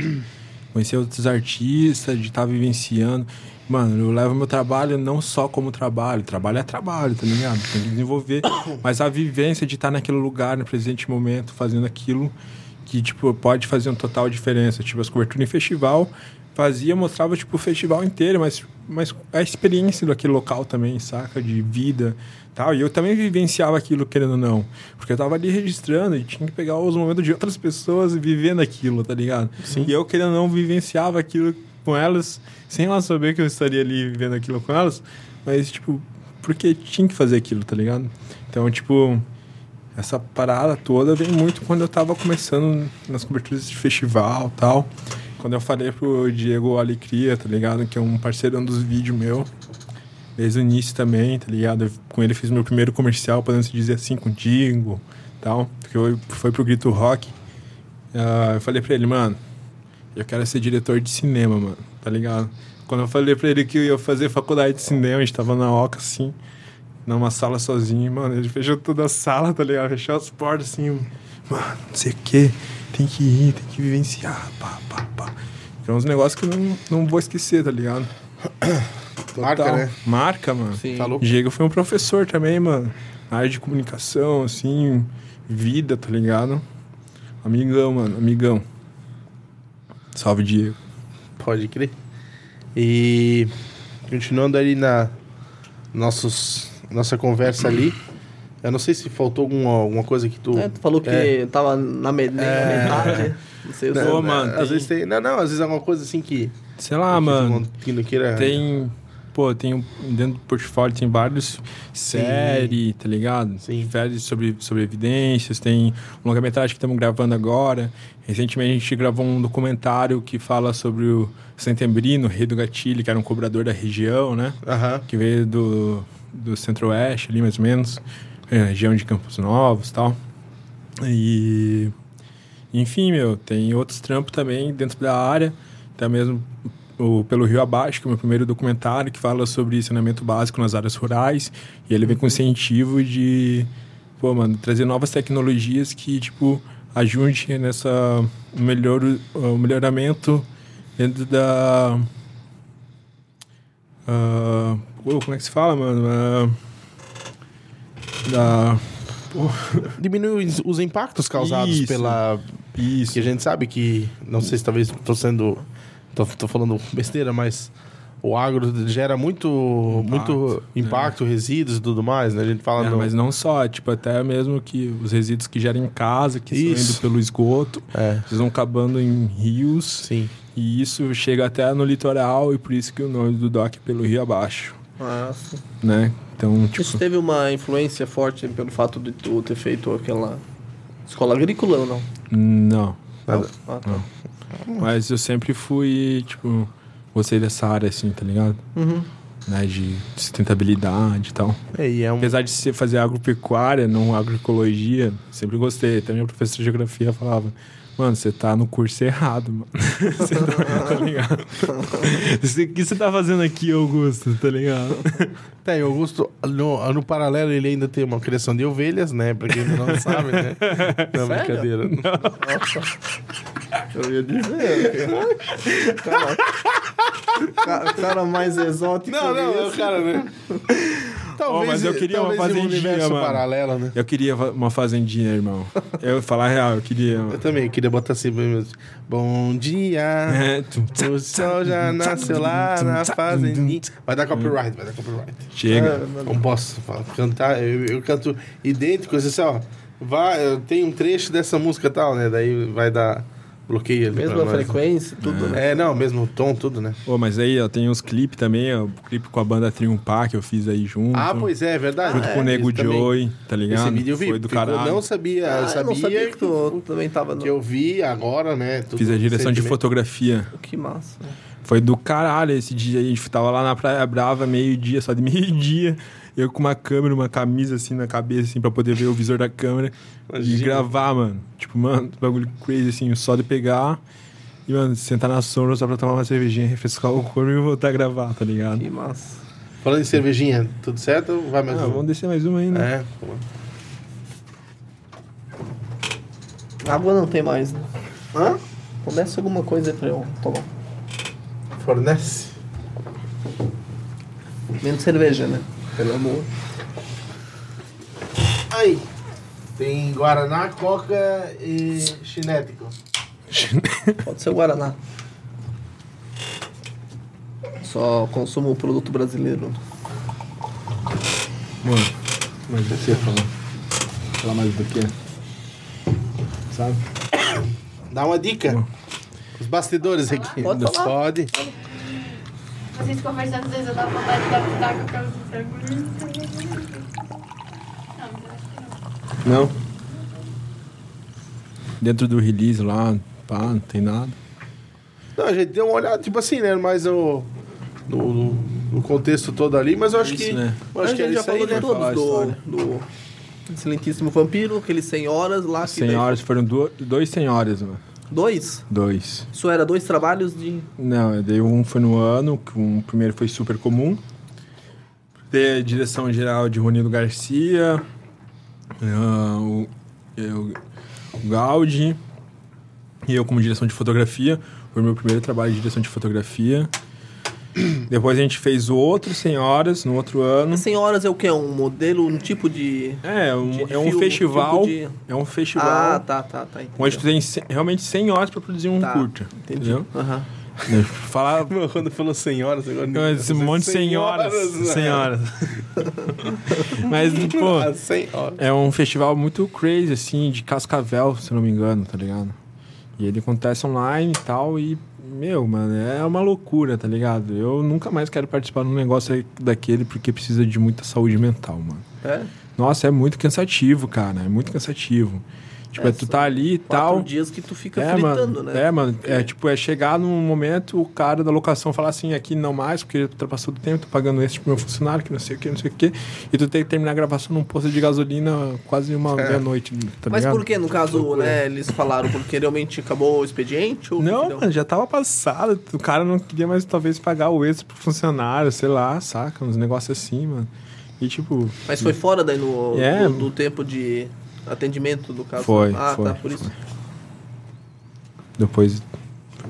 conhecer outros artistas, de estar vivenciando. Mano, eu levo meu trabalho não só como trabalho, trabalho é trabalho, tá ligado? Tem que desenvolver, mas a vivência de estar naquele lugar, no presente momento, fazendo aquilo que, tipo, pode fazer uma total diferença. Tipo, as coberturas em festival fazia, mostrava, tipo, o festival inteiro, mas, mas a experiência daquele local também, saca? De vida tal. E eu também vivenciava aquilo, querendo ou não. Porque eu tava ali registrando e tinha que pegar os momentos de outras pessoas e vivendo aquilo, tá ligado? Sim. E eu, querendo ou não, vivenciava aquilo com elas, sem elas saber que eu estaria ali vivendo aquilo com elas, mas, tipo, porque tinha que fazer aquilo, tá ligado? Então, tipo, essa parada toda vem muito quando eu tava começando nas coberturas de festival tal. Quando eu falei pro Diego Alecria, tá ligado? Que é um parceirão dos vídeos meu. Desde o início também, tá ligado? Eu, com ele fiz meu primeiro comercial, podendo se dizer assim, contigo, tal. Porque eu, foi pro Grito Rock. Ah, eu falei pra ele, mano, eu quero ser diretor de cinema, mano, tá ligado? Quando eu falei pra ele que eu ia fazer faculdade de cinema, a gente tava na Oca, assim, numa sala sozinho, mano, ele fechou toda a sala, tá ligado? Fechou as portas, assim, mano, não sei o que, tem que ir, tem que vivenciar, pá, pá, pá. Então, uns negócios que eu não, não vou esquecer, tá ligado? Marca, Total. né? Marca, mano. Sim. Tá louco? Diego foi um professor também, mano. Na área de comunicação, assim, vida, tá ligado? Amigão, mano, amigão. Salve, Diego. Pode crer. E continuando ali na nossos, nossa conversa ali, eu não sei se faltou alguma, alguma coisa que tu. É, tu falou que É. tava na, me- É. metade. Não sei, Não, mano, às tem- vezes tem. Não, não, às vezes é alguma coisa assim que. Sei lá, que mano. que não queira. Tem. Pô, tem um- dentro do portfólio tem vários séries, tá ligado? Sim. Séries sobre, sobre evidências, tem um longa-metragem que estamos gravando agora. Recentemente a gente gravou um documentário que fala sobre o Setembrino, rei do gatilho, que era um cobrador da região, né? Aham. que veio do, do centro-oeste ali, mais ou menos, é, região de Campos Novos e tal. E, enfim, meu, tem outros trampos também dentro da área, até mesmo o Pelo Rio Abaixo, que é o meu primeiro documentário, que fala sobre saneamento básico nas áreas rurais, e ele vem com incentivo de, pô, mano, trazer novas tecnologias que, tipo, ajudem nessa melhor, o melhoramento dentro da pô, como é que se fala, mano? Ah. Diminui os- os impactos causados Isso. pela. Isso. Que a gente sabe que. Não sei se talvez estou sendo. Tô, tô falando besteira, mas. O agro gera muito impacto, muito impacto resíduos e tudo mais, né? A gente fala É, no- mas não só, tipo, até mesmo que os resíduos que geram em casa, que Isso. estão indo pelo esgoto, É, eles vão acabando em rios, sim. e isso chega até no litoral, e por isso que o nome do DOC é pelo rio abaixo, Nossa. né? Então, Isso tipo, teve uma influência forte pelo fato de tu ter feito aquela escola agrícola ou não? não. Nada. Ah, tá. Mas eu sempre fui, tipo, gostei dessa área, assim, tá ligado? Uhum. Né, de sustentabilidade e tal. É, e é um. Apesar de ser fazer agropecuária, não agroecologia, sempre gostei. Até minha professora de geografia falava, mano, você tá no curso errado, mano. Você tá, tá ligado? O que você tá fazendo aqui, Augusto, tá ligado? Tá, e Augusto, no, no paralelo, ele ainda tem uma criação de ovelhas, né? Pra quem não sabe, né? Não, Sério? brincadeira. Eu ia dizer. Cara, cara, cara mais exótico. Não, não, é o esse. cara, né? talvez, mas eu queria uma um fazendinha, universo mano. paralelo, né? Eu queria uma fazendinha, irmão. Eu vou falar a real, eu queria. Eu também queria botar assim, bom dia, É, tum, o sol já nasceu lá na fazendinha. Vai dar copyright, vai dar copyright. Chega. Não posso falar, cantar, eu, eu canto idêntico, assim, ó, vai, tem um trecho dessa música e tal, né, daí vai dar bloqueio ali pra Mesma nós. frequência, tudo, né? É, não, mesmo tom, tudo, né? Pô, mas aí, ó, tem uns clipes também, ó, o clipe com a banda Triunfar que eu fiz aí junto. Ah, pois é, é verdade. Junto é, com o Nego isso também. Joey, tá ligado? Esse vídeo eu vi, Foi do ficou- caralho. não sabia, Ah, eu eu sabia, não sabia que tu também tava no... que eu vi agora, né? tudo Fiz a direção de fotografia. Que massa. Foi do caralho esse dia. A gente tava lá na Praia Brava, meio-dia, só de meio-dia. Eu com uma câmera, uma camisa assim na cabeça, assim, pra poder ver o visor da câmera. E Imagina. gravar, mano. Tipo, mano, bagulho crazy, assim, só de pegar. E, mano, sentar na sombra só pra tomar uma cervejinha, refrescar o corpo e voltar a gravar, tá ligado? Que massa. Falando em cervejinha, tudo certo? ou Vai mais Ah, um? vamos descer mais uma aí, né? É, Água não tem mais, né? Hã? Começa alguma coisa aí pra eu tomar. Fornece. Menos cerveja, né? Pelo amor. Aí. Tem Guaraná, Coca e Cinético. Pode ser o Guaraná. Só consumo o produto brasileiro. Mano, mas você falar. Falar mais do que? Sabe? Dá uma dica. Os bastidores aqui. Pode falar. Pode. Vocês conversando, às vezes eu dava vontade de dar por causa do bagulho. Não, mas eu acho que não. Não. Dentro do release lá, pá, não tem nada. Não, a gente deu uma olhada, tipo assim, né? Mas no, no, no- no contexto todo ali, mas eu acho Isso, que. né? Eu acho a que gente é já falou de né? A todos, do, excelentíssimo vampiro, aqueles 100 horas lá. que 100 daí- horas, foram do, dois 100 horas, mano. Dois? Dois. Isso era dois trabalhos de... Não, daí um foi no ano, que um primeiro foi super comum. A direção geral de Ronildo Garcia, ah, o, eu, o Gaudi, e eu como direção de fotografia. Foi o meu primeiro trabalho de direção de fotografia. Depois a gente fez outro 100 horas no outro ano. 100 horas é o quê? Um modelo, um tipo de... É, um, de é um filme, tipo tipo de- É um festival. Ah, tá, tá, tá. Onde tu entendeu. tem realmente 100 horas pra produzir um Tá, curta. Entendi. Entendeu? Aham. Falar Meu, Quando falou senhoras, agora. Não, Esse monte de senhoras. né? Senhoras. Mas, pô, Ah, 100 horas. é um festival muito crazy, assim, de Cascavel, se não me engano, tá ligado? E ele acontece online e tal, e, meu, mano, é uma loucura, tá ligado? Eu nunca mais quero participar de um negócio daquele porque precisa de muita saúde mental, mano. É? Nossa, é muito cansativo, cara, é muito cansativo. Tipo, É, é, tu tá ali e tal. dias que tu fica É, fritando, mano. né? É, mano. É tipo, é chegar num momento, o cara da locação falar assim, aqui não mais, porque ultrapassou do tempo, tô pagando esse pro meu funcionário, que não sei o que, não sei o que. E tu tem que terminar a gravação num posto de gasolina quase uma É. meia-noite, tá Mas ligado? por que, no caso, né, eles falaram porque realmente acabou o expediente? Ou Não, mano, já tava passado. O cara não queria mais, talvez, pagar o extra pro funcionário, sei lá, saca? Uns negócios assim, mano. E tipo. Mas foi fora daí no, É. do, do tempo de atendimento do caso? Foi, Ah, foi, tá, por isso. Depois.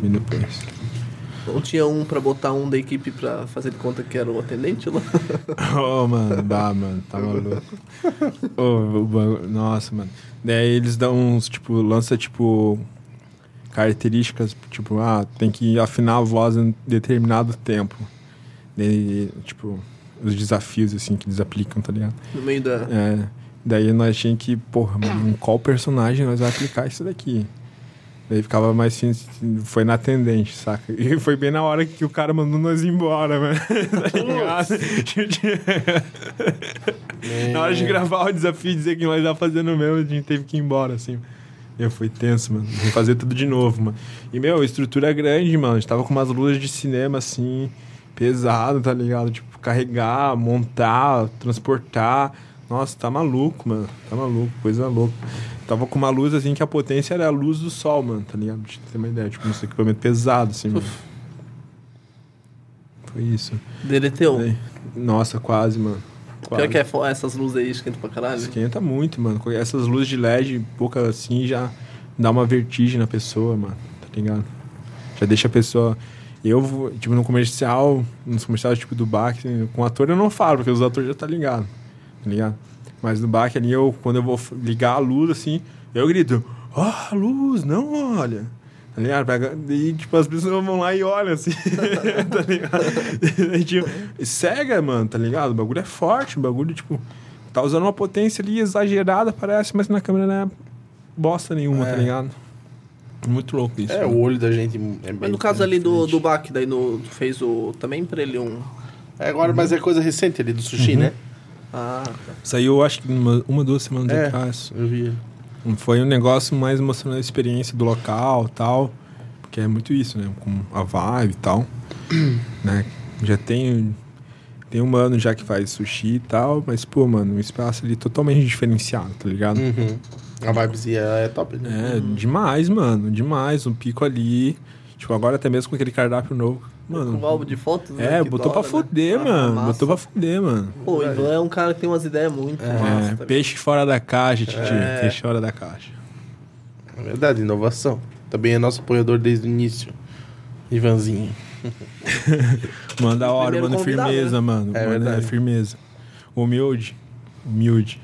Mim depois. Não tinha um pra botar um da equipe pra fazer de conta que era o atendente lá? Ô, mano, dá, mano, tá maluco. Ô, o bagulho- nossa, mano. Daí eles dão uns, tipo, lança, tipo, características, tipo, ah, tem que afinar a voz em determinado tempo. Daí, tipo, os desafios, assim, que eles aplicam, tá ligado? No meio da. É. Daí nós tínhamos que, porra, em qual personagem nós vamos aplicar isso daqui? Daí ficava mais assim, foi na atendente, saca? E foi bem na hora que o cara mandou nós ir embora, mano. tá? Na hora de gravar o desafio e dizer que nós ia fazendo mesmo, a gente teve que ir embora, assim. Eu fui tenso, mano. Vou fazer tudo de novo, mano. E, meu, a estrutura é grande, mano. A gente tava com umas luzes de cinema, assim, pesado, tá ligado? Tipo, carregar, montar, transportar. Nossa, tá maluco, mano. Tá maluco, coisa louca. Tava com uma luz, assim, que a potência era a luz do sol, mano, tá ligado? Pra ter uma ideia. Tipo, um equipamento pesado, assim, mano. Foi isso. Deleteu. Nossa, quase, mano. Pior Quase. que é essas luzes aí esquentam pra caralho. Esquenta muito, mano. Essas luzes de LED, pouca assim, já dá uma vertigem na pessoa, mano. Tá ligado? Já deixa a pessoa. Eu, vou, tipo, no comercial, nos comerciais tipo do Bach, com ator eu não falo, porque os atores já tá ligado, tá ligado? Mas no Bach ali, eu, quando eu vou ligar a luz, assim, eu grito, ó, a luz, não olha. Tá ligado? Pega- E, tipo, as pessoas vão lá e olham, assim, tá ligado? E, tipo, cega, mano, tá ligado? O bagulho é forte, o bagulho, tipo, tá usando uma potência ali exagerada, parece, mas na câmera não é bosta nenhuma, tá ligado? Muito louco isso. É, mano. o olho da gente é bem Mas no caso ali do, diferente. do Bach, daí no, fez o. Também pra ele um. É, agora, mas é coisa recente ali do sushi, né? Ah, tá. Saiu, acho que uma, uma duas semanas É. atrás. Eu vi. Foi um negócio mais mostrando a experiência do local tal. Porque é muito isso, né? Com a vibe e tal. né? Já tem, tem um ano já que faz sushi e tal. Mas, pô, mano, um espaço ali totalmente diferenciado, tá ligado? Uhum. A vibezinha é top, né? É, demais, mano. Demais. Um pico ali. Tipo, agora até mesmo com aquele cardápio novo. Mano. um álbum de fotos. né, É, botou da pra né? fuder, Ah, mano. massa. Botou pra fuder, mano. Pô, o Ivan é um cara que tem umas ideias muito É, massas. peixe fora da caixa, Titi. É. Peixe fora da caixa. É verdade, inovação. Também é nosso apoiador desde o início. Ivanzinho. Mano, da hora, convidado, firmeza, né? mano. É Mano, verdade. firmeza. Humilde. Humilde.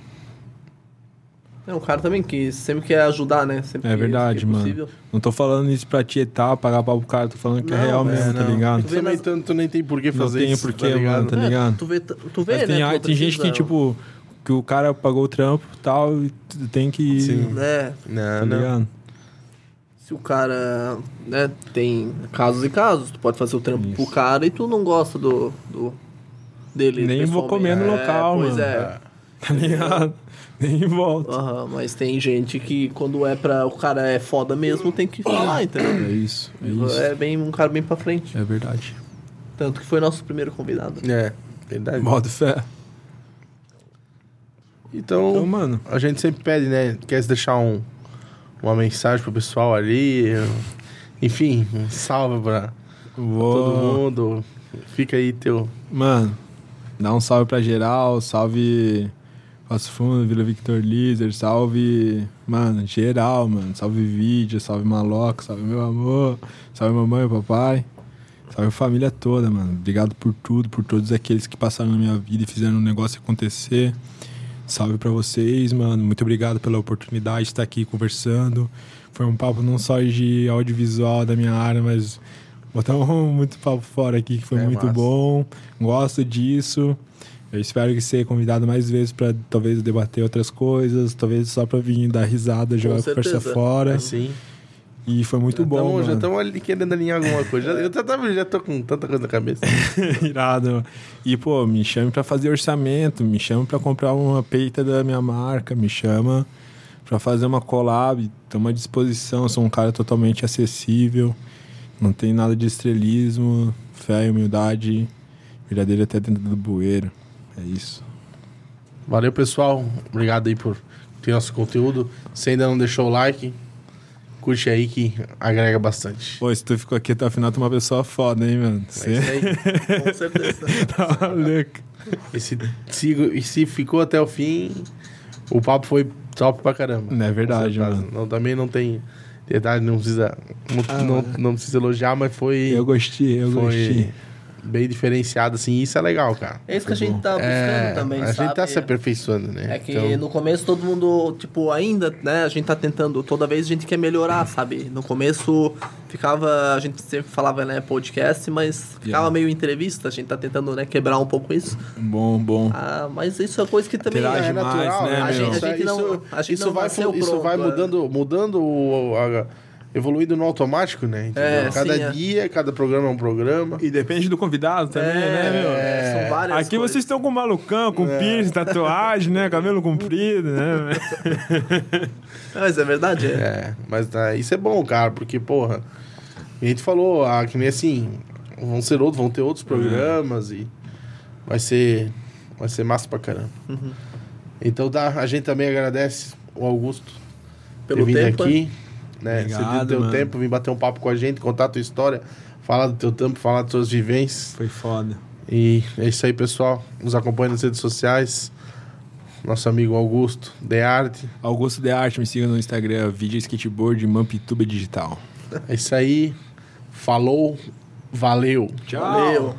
É um cara também que sempre quer ajudar, né? Sempre É verdade, que mano. possível. Não tô falando isso pra tietar, pagar pau pro cara, tô falando que é Não, real é, mesmo, tá não. ligado? Tu vê tu, tu nem tem por que Não fazer tem isso, porquê, tá ligado? mano, tá É, ligado? Tu vê, tu vê Mas tem, né? tu tem gente que, tipo, que o cara pagou o trampo e tal, e tu tem que. Sim. É, Não, Tá não. ligado? se o cara, né, tem casos e casos, tu pode fazer o trampo Isso. pro cara e tu não gosta do, do dele Nem vou comer no local, pois mano. é. Tá ligado? Nem volta. Aham, mas tem gente que quando é pra o cara é foda mesmo, tem que falar, É entendeu? isso, é isso. É bem um cara bem pra frente. É verdade. Tanto que foi nosso primeiro convidado. É, verdade. Modo fé. Então, Então, mano, a gente sempre pede, né? Quer deixar um, uma mensagem pro pessoal ali? Enfim, um salve pra todo mundo. Fica aí teu. Mano, dá um salve pra geral, salve Passo Fundo, Vila Victor Lizer, salve, mano, geral, mano. Salve vídeo, salve maloca, salve meu amor, salve mamãe papai. Salve família toda, mano. Obrigado por tudo, por todos aqueles que passaram na minha vida e fizeram o negócio acontecer. Salve pra vocês, mano. Muito obrigado pela oportunidade de estar aqui conversando. Foi um papo não só de audiovisual da minha área, mas botamos muito papo fora aqui, que foi É muito massa. bom. Gosto disso. Eu espero que ser convidado mais vezes pra talvez debater outras coisas, talvez só pra vir dar risada, jogar a conversa fora. Assim. E foi muito já bom, tamo- já estamos ali querendo alinhar alguma coisa. Já, eu já, tava, já tô com tanta coisa na cabeça. Irado. E, pô, me chame pra fazer orçamento, me chama pra comprar uma peita da minha marca, me chama pra fazer uma collab, tamo à disposição, eu sou um cara totalmente acessível, não tem nada de estrelismo, fé e humildade, verdadeiro até dentro do bueiro. É isso. Valeu, pessoal. Obrigado aí por ter nosso conteúdo. Se ainda não deixou o like, curte aí que agrega bastante. Pô, se tu ficou aqui até o final, tu é uma pessoa foda, hein, mano? É isso aí. Com certeza. tá. E se, se, e se ficou até o fim, o papo foi top pra caramba. Não é verdade, certeza. mano. Não, também não tem verdade, não precisa, não, Ah, não, não precisa elogiar, mas foi, Eu gostei, eu foi gostei. Bem diferenciado, assim. Isso é legal, cara. É isso que a gente tá buscando É, também, a sabe? gente tá se aperfeiçoando, né? É que Então, no começo todo mundo, tipo, ainda, né, a gente tá tentando, toda vez a gente quer melhorar, sabe? No começo ficava, a gente sempre falava, né, podcast, mas ficava Yeah. meio entrevista, a gente tá tentando, né, quebrar um pouco isso. Bom, bom. Ah, mas isso é coisa que também Interage é mais, natural, né, né? A gente- Isso, a gente não- isso, a gente isso não vai, isso pronto, vai é. mudando, mudando o, a- evoluindo no automático, né? É, cada sim, é. dia, cada programa é um programa. E depende do convidado também, né, meu? É, são várias Aqui coisas. vocês estão com malucão, com piercing, tatuagem, né? Cabelo comprido, né? É, Mas é verdade, é. É, mas tá, isso é bom, cara, porque, porra, a gente falou, ah, que nem assim, vão ser outros, vão ter outros programas e vai ser, vai ser massa pra caramba. Uhum. Então tá, a gente também agradece o Augusto Pelo ter vindo tempo, aqui, né? Obrigado, Você deu teu mano. tempo, vir bater um papo com a gente, contar a tua história, falar do teu tempo, falar das tuas vivências. Foi foda. E é isso aí, pessoal. Nos acompanha nas redes sociais. Nosso amigo Augusto, The Arte. Augusto de Arte, me siga no Instagram, vídeo skateboard Mampituba Digital. É isso aí. Falou Valeu! Tchau. Valeu.